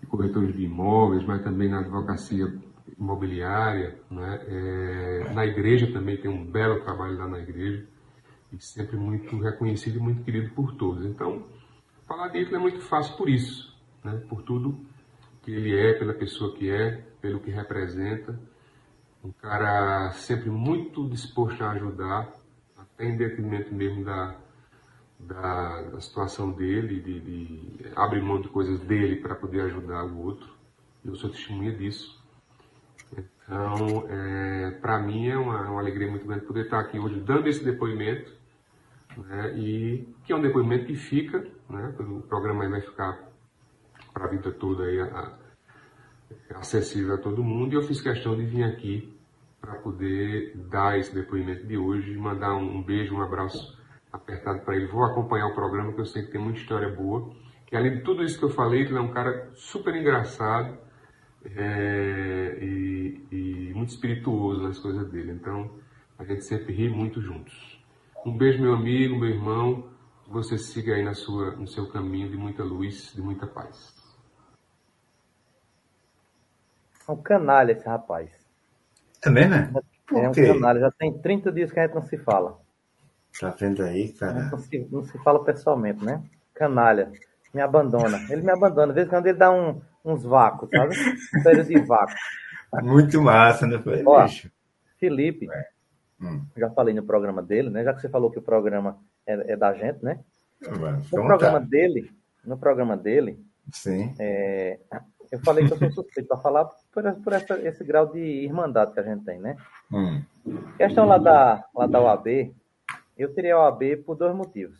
de corretores de imóveis, mas também na advocacia imobiliária. Né? É, na igreja também tem um belo trabalho lá na igreja e sempre muito reconhecido e muito querido por todos. Então, falar dele é muito fácil por isso, né? por tudo que ele é, pela pessoa que é, pelo que representa um cara sempre muito disposto a ajudar, até em detrimento mesmo da, da, da situação dele, de, de, abrir mão de coisas dele para poder ajudar o outro. Eu sou testemunha disso. Então, é, para mim é uma, uma, alegria muito grande poder estar aqui hoje dando esse depoimento, né, e que é um depoimento que fica, né, o programa vai ficar para a vida toda aí, a, acessível a todo mundo e eu fiz questão de vir aqui para poder dar esse depoimento de hoje, mandar um, beijo, um abraço apertado para ele. Vou acompanhar o programa que eu sei que tem muita história boa. Que além de tudo isso que eu falei, ele é um cara super engraçado é, e, e muito espirituoso nas coisas dele. Então a gente sempre ri muito juntos. Um beijo, meu amigo, meu irmão. Que você siga aí na sua, no seu caminho de muita luz, de muita paz. É um canalha esse rapaz. Também, né? É um canalha. Já tem 30 dias que a gente não se fala. Tá vendo aí, cara? Não se, não se fala pessoalmente, né? Canalha. Me abandona. Ele me abandona. De vez em quando ele dá um, uns vácuos, sabe? Um período de vácuo. Muito massa, né? Foi, Ó, bicho. Felipe, é. Hum. já falei no programa dele, né? Já que você falou que o programa é, é da gente, né? no programa dele, no programa dele, Sim. É, eu falei que eu sou suspeito para falar por, por essa, esse grau de irmandade que a gente tem, né? Hum. Questão lá da, lá da OAB, eu teria a OAB por dois motivos.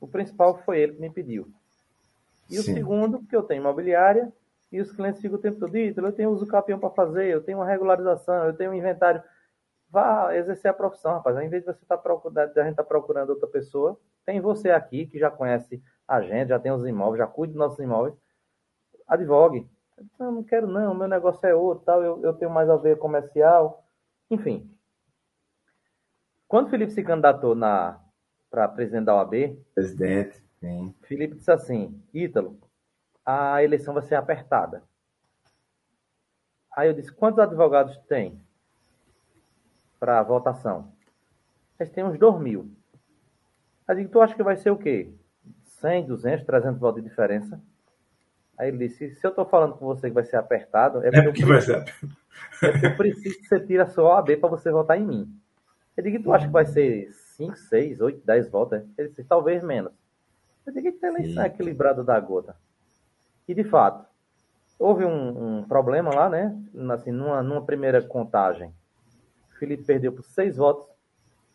O principal foi ele que me pediu. E Sim. o segundo, porque eu tenho imobiliária e os clientes ficam o tempo todo, eu tenho uso capião para fazer, eu tenho uma regularização, eu tenho um inventário. Vá exercer a profissão, rapaz. Ao invés de você estar tá procurando, a gente estar tá procurando outra pessoa, tem você aqui que já conhece a gente, já tem os imóveis, já cuida dos nossos imóveis. Advogue, não, não quero não, meu negócio é outro, tal, eu, eu tenho mais a ver comercial. Enfim. Quando o Felipe se candidatou para presidente da OAB, presidente, sim. Felipe disse assim, Ítalo, a eleição vai ser apertada. Aí eu disse, quantos advogados tem para votação? Eles têm uns 2 mil. Aí digo, tu acha que vai ser o quê? 100, 200, 300 votos de diferença? Aí ele disse: se eu estou falando com você que vai ser apertado, é porque, é porque eu, preciso, vai ser. eu preciso que você tire a sua OAB para você votar em mim. Eu digo: tu acha que vai ser 5, 6, 8, 10 votos? Ele disse: talvez menos. Eu digo: que eleição é equilibrada da gota. E de fato, houve um, um, problema lá, né? Assim, numa, numa primeira contagem, Felipe perdeu por 6 votos.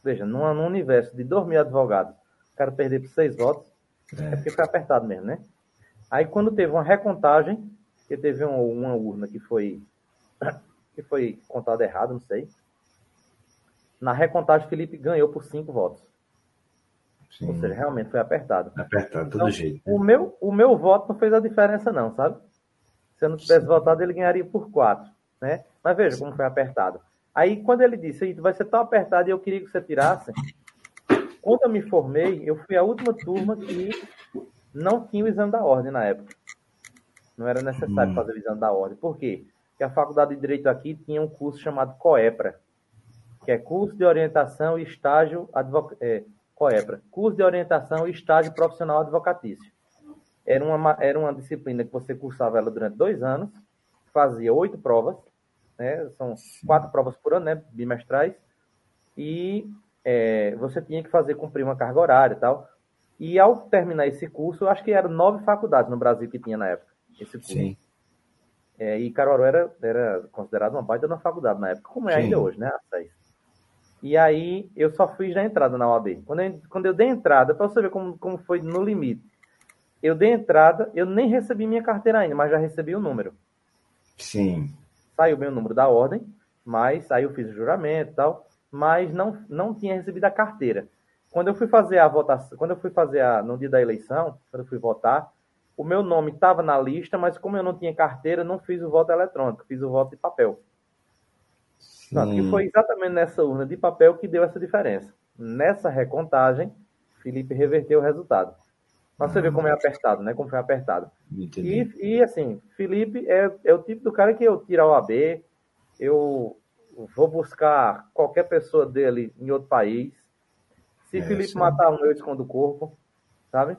Veja, numa, num universo de 2 mil advogados, o cara perder por 6 votos, é. é porque foi apertado mesmo, né? Aí quando teve uma recontagem, que teve uma, uma urna que foi que foi contada errado, não sei. Na recontagem, Felipe ganhou por cinco votos. Sim. Ou seja, realmente foi apertado. Apertado, todo Então, jeito. O meu, o meu voto não fez a diferença, não, sabe? Se eu não tivesse votado, ele ganharia por quatro, né? Mas veja como foi apertado. Aí, quando ele disse, "Ih, vai ser tão apertado e eu queria que você tirasse, quando eu me formei, eu fui a última turma que não tinha o exame da ordem na época. Não era necessário Hum. fazer o exame da ordem. Por quê? Porque a faculdade de Direito aqui tinha um curso chamado COEPRA, que é Curso de Orientação e Estágio Advoc... é, COEPRA, Curso de Orientação e Estágio Profissional Advocatício. Era uma, ma- era uma disciplina que você cursava ela durante dois anos, fazia oito provas, né? São quatro provas por ano, né? Bimestrais, e é, você tinha que fazer cumprir uma carga horária e tal. E ao terminar esse curso, eu acho que eram nove faculdades no Brasil que tinha na época esse curso. Sim. É, e Caruaru era, era considerado uma baita na faculdade na época, como é Sim. ainda hoje, né? E aí eu só fiz na entrada na OAB. Quando eu, quando eu dei entrada, para você ver como, como foi no limite, eu dei entrada, eu nem recebi minha carteira ainda, mas já recebi o número. Sim. Saiu bem o número da ordem, mas aí eu fiz o juramento e tal, mas não, não tinha recebido a carteira. Quando eu fui fazer a votação, quando eu fui fazer a, no dia da eleição, quando eu fui votar, o meu nome estava na lista, mas como eu não tinha carteira, não fiz o voto eletrônico, fiz o voto de papel. Pronto, que foi exatamente nessa urna de papel que deu essa diferença. Nessa recontagem, Felipe reverteu o resultado. Mas você vê como é apertado, né? Como foi apertado. Entendi. E, e, assim, Felipe é, é o tipo do cara que eu tiro a OAB, eu vou buscar qualquer pessoa dele em outro país. Se É, Felipe sim. matar um, eu escondo o corpo, sabe?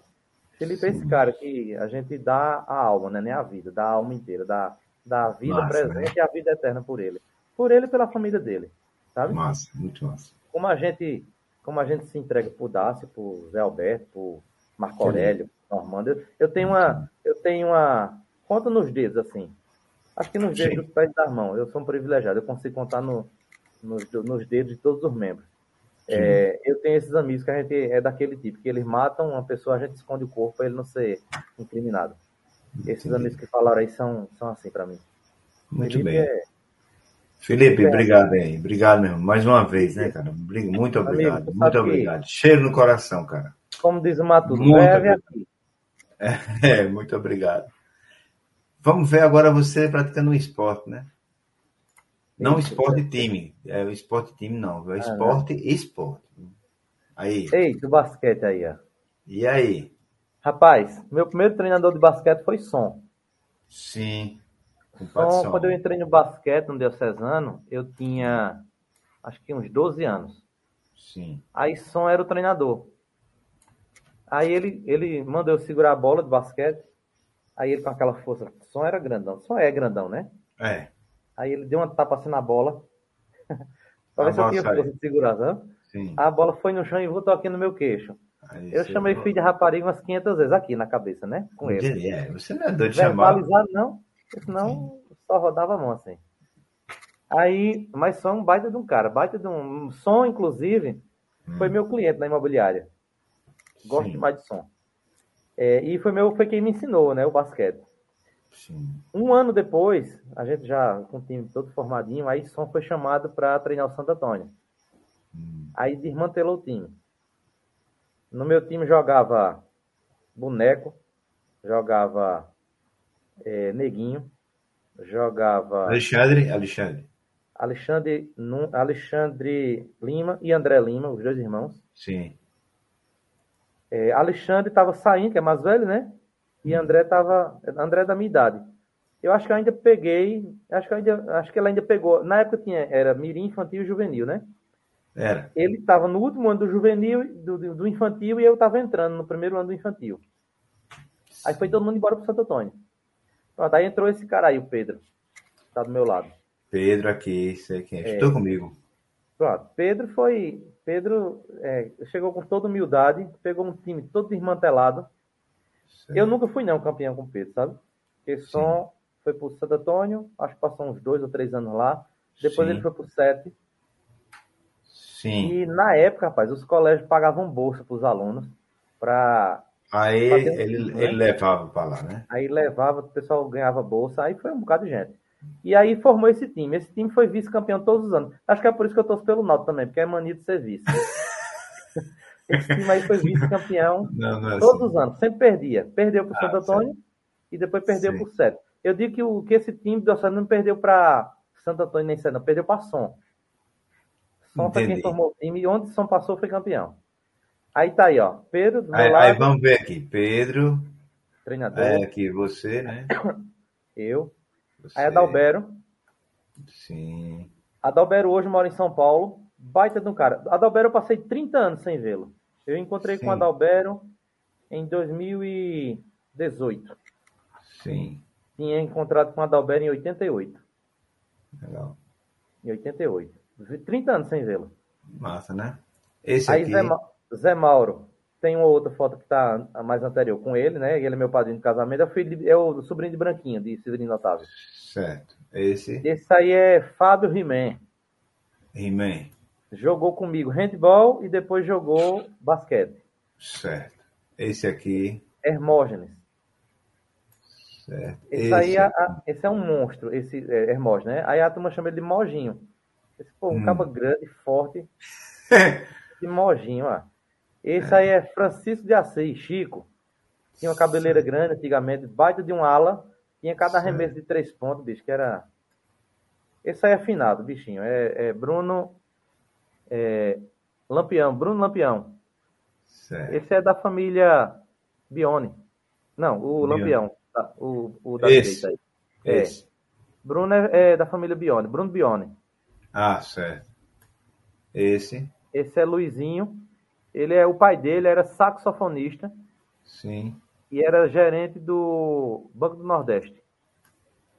Felipe é esse cara que a gente dá a alma, né? Nem a vida, dá a alma inteira, dá, dá a vida Massa, presente né? e a vida eterna por ele. Por ele e pela família dele, sabe? Massa, muito massa. como a gente como a gente se entrega por Dácio, por Zé Alberto, por Marco. Aurélio, Normando. Eu, tenho uma eu tenho uma conta nos dedos assim. Acho que nos dedos dos pés das mãos. Eu sou um privilegiado. Eu consigo contar no, nos, nos dedos de todos os membros. É, eu tenho esses amigos que a gente é daquele tipo, que eles matam uma pessoa, a gente esconde o corpo para ele não ser incriminado. Esses Entendi. amigos que falaram aí são, são assim para mim. Muito Felipe bem. é- Felipe, É. obrigado aí. Obrigado mesmo. Mais uma vez, né, cara? Muito Amigo, obrigado. tu Muito sabe que- obrigado. Cheiro no coração, cara. como diz o Matuto, Muito breve obrigado. aqui. É, muito obrigado. Vamos ver agora você praticando um esporte, né? Não esporte time. É o esporte time, não. É o esporte e esporte. Aí. Ei, do basquete aí, ó. E aí? Rapaz, meu primeiro treinador de basquete foi Som. Sim. Patson. quando eu entrei no basquete no Diocesano, eu tinha acho que uns 12 anos. Sim. Aí Som era o treinador. Aí ele, ele mandou eu segurar a bola de basquete. Aí ele com aquela força. Som era grandão. Som é grandão, né? É. Aí ele deu uma tapa assim na bola. se eu tinha força de segurar, sabe? Sim. A bola foi no chão e voltou aqui no meu queixo. Aí Eu chamei filho de rapariga umas 500 vezes aqui na cabeça, né? Com ele. É, você não é doido de chamar. verbalizar não, senão só rodava a mão assim. Aí, mas só um baita de um cara, baita de um, um som, inclusive, foi meu cliente na imobiliária. Gosto Sim. demais de som. É, e foi meu, foi quem me ensinou, né, o basquete. Sim. Um ano depois, a gente já com o time todo formadinho, aí som foi chamado para treinar o Santo Antônio. Hum. Aí desmantelou o time. No meu time jogava boneco, jogava é, neguinho, jogava Alexandre, Alexandre. Alexandre, Alexandre Lima e André Lima, os dois irmãos. Sim. É, Alexandre estava saindo, que é mais velho, né? E André estava. André é da minha idade. Eu acho que eu ainda peguei. Acho que, ainda, acho que ela ainda pegou. Na época tinha, era Mirim, Infantil e Juvenil, né? Era. Ele estava no último ano do juvenil, do, do- infantil, e eu estava entrando no primeiro ano do infantil. Aí foi todo mundo embora pro Santo Antônio. Pronto, aí entrou esse cara aí, o Pedro. Tá do meu lado. Pedro aqui, sei quem é. Estou comigo. Pronto, Pedro foi. Pedro é, chegou com toda humildade, pegou um time todo desmantelado. Eu nunca fui não campeão com o Pedro, sabe? Porque só foi pro Santo Antônio, acho que passou uns dois ou três anos lá. Depois Sim. ele foi pro Sete. Sim. E na época, rapaz, os colégios pagavam bolsa para os alunos para Aí Fazendo ele, isso, né? ele levava para lá, né? aí levava, o pessoal ganhava bolsa, aí foi um bocado de gente. E aí formou esse time. Esse time foi vice-campeão todos os anos. Acho que é por isso que eu torço pelo Náutico também, porque é mania de ser vice. esse time aí foi vice-campeão é todos assim. os anos. Sempre perdia. Perdeu para o Ah, Santo Antônio e depois perdeu para o Sete. Eu digo que, o, que esse time do Oceano não perdeu para Santo Antônio nem Sete, não. Perdeu para Som. Som foi quem formou o time e onde Som passou foi campeão. Aí tá aí, ó. Pedro, do meu Aí, lado, aí vamos ver aqui. Pedro, treinador, é aqui você, né? eu. Você. Aí Adalbero. Sim. Adalbero hoje mora em São Paulo. Baita de um cara. Adalbero eu passei 30 anos sem vê-lo. Eu encontrei com Sim. o Adalbero em 2018. Sim. Tinha encontrado com o Adalbero em 88. Legal. Em 88. Vi- 30 anos sem vê-lo. Massa, né? Esse Aí aqui. Zé, Ma- Zé Mauro. Tem uma outra foto que está mais anterior com ele, né? Ele é meu padrinho de casamento. É o, filho de- é o sobrinho de Branquinha, de Severino Otávio. Certo. Esse. Esse aí é Fábio Rimé. He-Man. Jogou comigo handball e depois jogou basquete. Certo. Esse aqui. Hermógenes. Certo. Esse, aí é, a- esse é um monstro, esse é, Hermógenes, né? Aí a turma chama ele de Mojinho. Esse pô, um Hum. cabo grande, forte, de Mojinho, ó. Esse aí é Francisco de Assis, Chico. Tinha uma cabeleira grande antigamente, baita de um ala. Tinha cada arremesso de três pontos, bicho, que era. Esse aí é afinado, bichinho. É, é Bruno é, Lampião, Bruno Lampião. certo. Esse é da família Bione. Não, o Bione. Lampião. tá? O, o da Esse. direita aí. É. Esse. Bruno é, é da família Bione, Bruno Bione. Ah, certo. Esse. Esse é Luizinho. Ele é o pai dele era saxofonista Sim. e era gerente do Banco do Nordeste.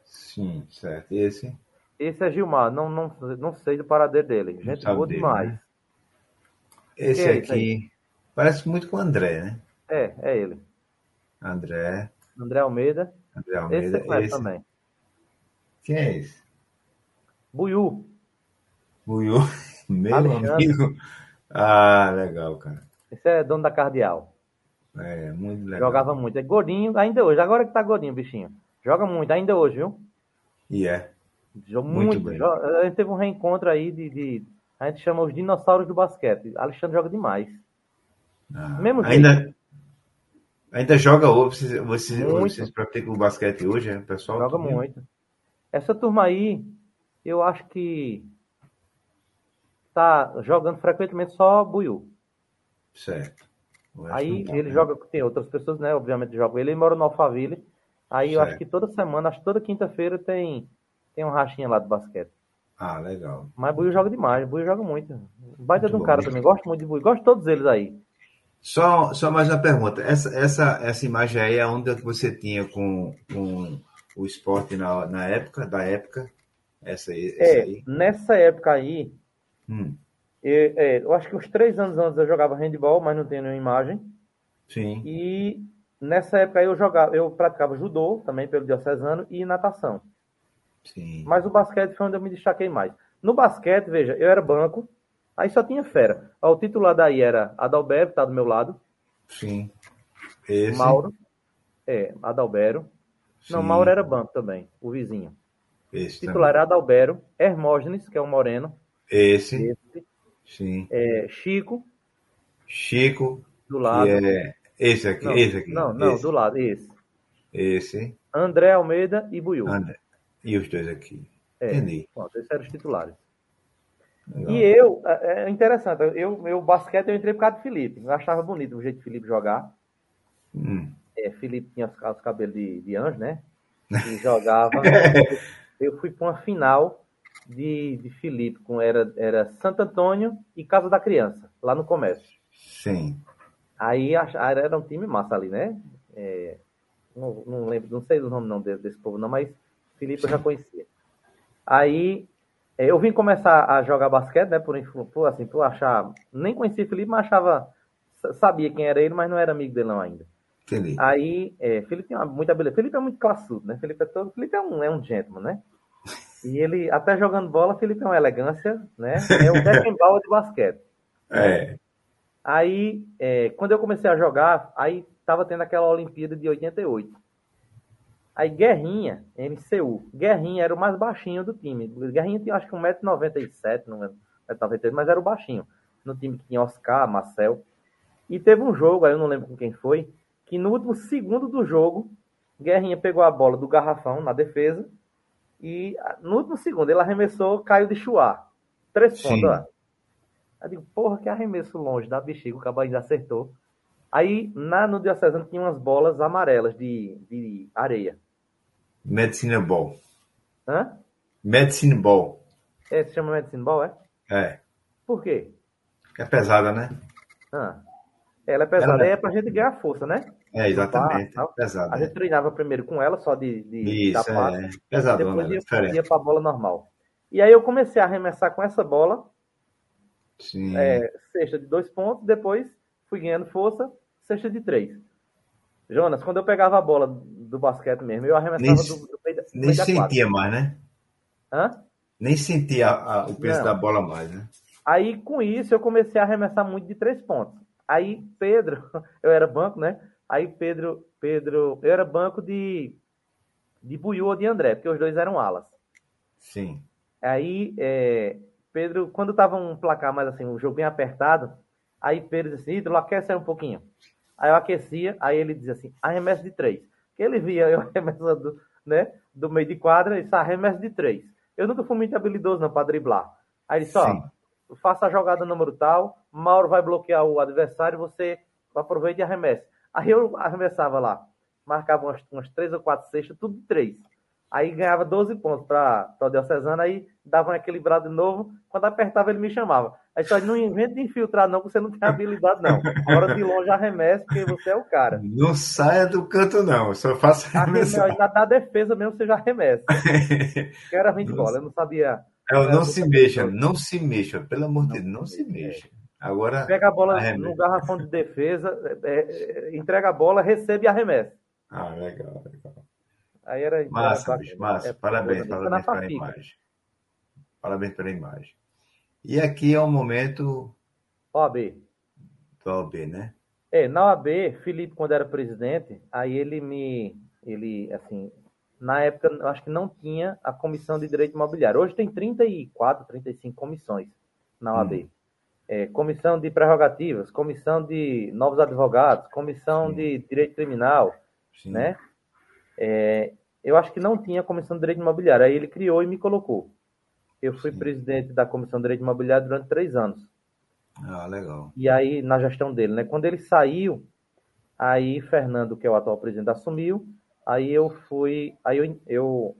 Sim, certo. Esse. Esse é Gilmar, não, não, não sei do paradeiro dele. Gente boa dele, demais. né? Esse é aqui. Parece muito com o André, né? É, é ele. André. André Almeida. André Esse Almeida. você conhece Esse. também. Quem é esse? Buiú. Buiu. Meu Alexandre. amigo. Ah, legal, cara. Esse é dono da Cardeal. É, muito legal. Jogava muito. É gordinho, ainda hoje. Agora que tá gordinho, bichinho. Joga muito, ainda hoje, viu? E é. Joga Muito muito. bem. joga- A gente teve um reencontro aí de, de- A gente chama os dinossauros do basquete. Alexandre joga demais. Ah, Mesmo ainda, ainda joga hoje. Vocês, vocês, vocês praticam o basquete hoje, né, pessoal? Joga muito. Essa turma aí, eu acho que tá jogando frequentemente só Buiu. Certo. Eu Aí ele né? joga, tem outras pessoas, né? Obviamente jogam ele. Mora no Alphaville. Aí eu Certo. acho que toda semana, acho que toda quinta-feira tem, tem um rachinha lá do basquete. Ah, legal. Mas Buiu joga demais, Buiu joga muito. Baita Muito de um bom. cara também. Gosto muito de Buiu. Gosto de todos eles aí. Só, só mais uma pergunta. Essa, essa, essa imagem aí é onde que você tinha com, com o esporte na, na época, da época? Essa, aí- essa É, aí? nessa época aí, Hum, eu, é, eu acho que uns três anos antes eu jogava handball, mas não tenho nenhuma imagem. sim. E nessa época eu jogava, eu praticava judô também pelo diocesano e natação. Sim. Mas o basquete foi onde eu me destaquei mais. No basquete, veja, eu era banco, aí só tinha fera. O titular daí era Adalberto, que tá do meu lado, Sim. Esse. Mauro, é, Adalbero. Não, Sim. Mauro era banco também, o vizinho. Esse. Titular era Adalbero, Hermógenes, que é o moreno, também. Esse. esse, Sim. é, Chico, Chico. do lado. É esse aqui. Não, esse aqui. não, não, esse. do lado, esse. Esse. André Almeida e Buiú. André. E os dois aqui. É. Entendi. Pronto, esses eram os titulares. Legal. E eu, é é interessante, eu, eu basquete eu entrei por causa de Felipe. Eu achava bonito o jeito de Felipe jogar. Hum. É, Felipe tinha os, os cabelos de, de anjo, né? E jogava. eu fui para uma final de, de Felipe, com, era, era Santo Antônio e Casa da Criança, lá no comércio. Sim. Aí era um time massa ali, né? É, não, não lembro, não sei o nome não desse, desse povo, não, mas Felipe eu já conhecia. Aí é, eu vim começar a jogar basquete, né? Por, por assim, por achar. Nem conhecia Felipe, mas achava. sa- Sabia quem era ele, mas não era amigo dele não ainda. Entendi. Aí, é, Felipe tem muita beleza. Felipe é muito classudo, né? Felipe é todo. Felipe é um, é um gentleman, né? E ele, até jogando bola, Felipe é uma elegância, né? É um Beckenbauer de basquete. É. Aí, é, quando eu comecei a jogar, aí tava tendo aquela Olimpíada de 88. Aí Guerrinha, MCU. Guerrinha era o mais baixinho do time. Guerrinha tinha acho que 1,97m, não 1,93m, mas era o baixinho. No time que tinha Oscar, Marcel. E teve um jogo, aí eu não lembro com quem foi, que no último segundo do jogo, Guerrinha pegou a bola do garrafão na defesa e no último segundo ele arremessou, caiu de chuar. Três pontos, ó. Eu digo, porra, que arremesso longe da bexiga, o cabo ainda acertou. Aí, na, no Diocesano tinha umas bolas amarelas de, de areia. Medicine Ball. Hã? Medicine Ball. É, se chama Medicine Ball, é? É. Por quê? É pesada, né? Ah. Ela é pesada, Ela é pra gente ganhar força, né? É, exatamente. É pesada. A gente treinava primeiro com ela, só de, de Isso, sapato. é. Pesadona, Depois ia, diferente. ia pra bola normal. E aí eu comecei a arremessar com essa bola, Sim. é, cesta de dois pontos, depois fui ganhando força, cesta de três. Jonas, quando eu pegava a bola do basquete mesmo, eu arremessava Nem- do, do meio da, Nem da sentia mais, né? Hã? Nem sentia a- o peso Não. da bola mais, né? Aí, com isso, eu comecei a arremessar muito de três pontos. Aí, Pedro, eu era banco, né? Aí, Pedro, Pedro, eu era banco de, de Buiú ou de André, porque os dois eram alas. Sim. Aí, é, Pedro, quando tava um placar mais assim, um jogo bem apertado, aí Pedro disse, Ítalo, aquece aí um pouquinho. Aí eu aquecia, aí ele dizia assim, arremesso de três. Que ele via eu arremessando, né, do meio de quadra, e disse, arremesso de três. Eu nunca fui muito habilidoso não para driblar. Aí ele disse, ó, Sim. faça a jogada número tal, Mauro vai bloquear o adversário, você aproveita e arremessa. Aí eu arremessava lá, marcava umas, umas três ou quatro cestas, tudo de três. Aí ganhava 12 pontos para o Diocesano, aí dava um equilibrado de novo. Quando apertava, ele me chamava. Aí só não inventa de infiltrar, não, que você não tem habilidade, não. A hora de longe arremessa, porque você é o cara. Não saia do canto, não. Só faça Arremessa, arremessar. na, na defesa mesmo, você já arremessa. Que era ruim de bola, eu não sabia. Não, não É, se mexa, não se mexa, pelo amor de Deus, não se mexa. Agora, Pega a bola Arremessa. no garrafão de defesa, é, é, entrega a bola, recebe e arremessa. ah, legal, legal. Aí era. Massa, bicho, massa. é, parabéns, parabéns pela imagem. Parabéns pela imagem. E aqui é o momento OAB. do OB, né? É, na OAB, Felipe, quando era presidente, aí ele me. Ele, assim, na época, eu acho que não tinha a comissão de direito imobiliário. Hoje tem 34, 35 comissões na OAB. É, comissão de prerrogativas, comissão de novos advogados, comissão Sim. de direito criminal, Sim. né? É, eu acho que não tinha comissão de direito imobiliário. Aí ele criou e me colocou. Eu fui Sim. presidente da comissão de direito imobiliário durante três anos. Ah, legal. E aí, na gestão dele, né? Quando ele saiu, aí Fernando, que é o atual presidente, assumiu. Aí eu fui. Aí eu, eu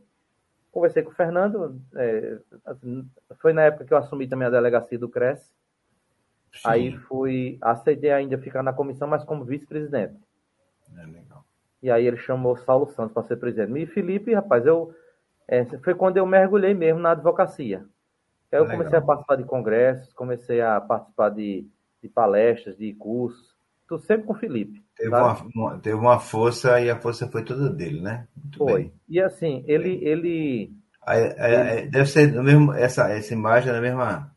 conversei com o Fernando. é, assim, foi na época que eu assumi também a delegacia do CRES. Sim, Aí fui. Aceitei ainda ficar na comissão, mas como vice-presidente. é legal. E aí ele chamou Saulo Santos para ser presidente. E Felipe, rapaz, eu é, foi quando eu mergulhei mesmo na advocacia. Aí eu Legal. comecei a participar de congressos, comecei a participar de, de palestras, de cursos. Tudo sempre com o Felipe. Teve uma, uma- teve uma força e a força foi toda dele, né? Muito Foi. bem. E assim, ele, ele. Aí, deve ser mesmo, essa, essa imagem é a mesma,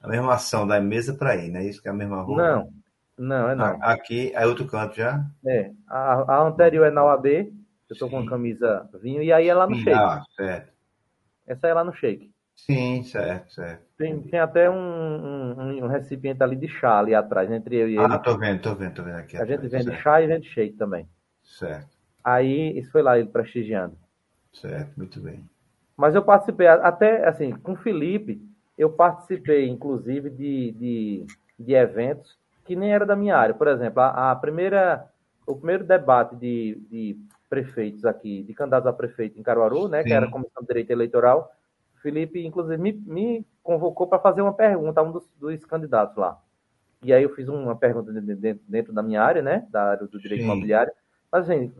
a mesma ação da mesa para aí, né? Isso que é a mesma roupa. Não, não, é não. Ah, Aqui, aí outro canto já. É, a, a anterior é na OAB, eu tô com a camisa vinho, e aí é lá no shake. Ah, certo. Essa é lá no shake. Sim, certo, certo. Tem, tem até um, um, um recipiente ali de chá ali atrás, entre eu e ele. Ah, tô vendo, tô vendo, tô vendo aqui. a gente atrás. vende certo, chá e vende shake também. certo, Aí, isso foi lá ele prestigiando. certo, muito bem. Mas eu participei, até assim, com o Felipe, eu participei, inclusive, de, de, de eventos que nem era da minha área. Por exemplo, a, a primeira, o primeiro debate de, de prefeitos aqui, de candidatos a prefeito em Caruaru, né, que era a Comissão de Direito Eleitoral, Felipe, inclusive, me, me convocou para fazer uma pergunta a um dos, dos candidatos lá. E aí eu fiz uma pergunta de- de- dentro da minha área, né, da área do direito Sim. imobiliário. Mas, assim,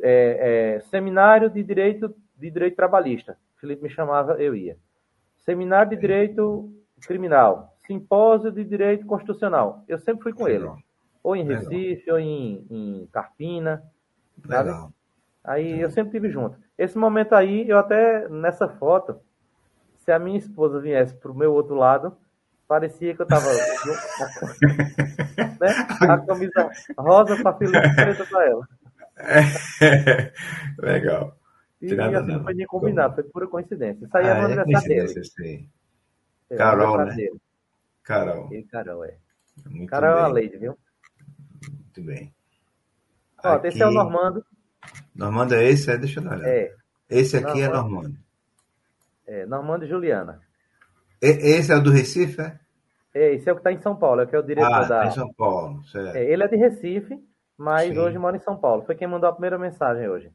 é, é, seminário de direito de direito trabalhista. Felipe me chamava, eu ia. Seminário de direito criminal, simpósio de direito constitucional. Eu sempre fui com ele, Legal, ou em Legal. Recife, ou em, em Carpina. sabe? legal. Aí eu sempre tive junto. Esse momento aí, eu até nessa foto, se a minha esposa viesse pro meu outro lado, parecia que eu tava né? a camisa rosa para Felipe preta para ela. É. Legal. E, assim, não. foi nem combinado, foi pura coincidência. Isso aí é Ah, é dele. coincidência, sim. É, Carol, né? dele. Carol. E Carol, é. Muito Carol é bem. uma lady, viu? Muito bem. Ó, esse é o Aqui- Normando. Normando é esse? É, deixa eu dar uma olhada. É, Esse aqui é Normando. Normando. é, Normando e Juliana. E- Esse é o do Recife, é? É, esse é o que está em São Paulo, é o que é o diretor Ah, da. tá em São Paulo. Certo. É, ele é de Recife, mas Sim. hoje mora em São Paulo. Foi quem mandou a primeira mensagem hoje.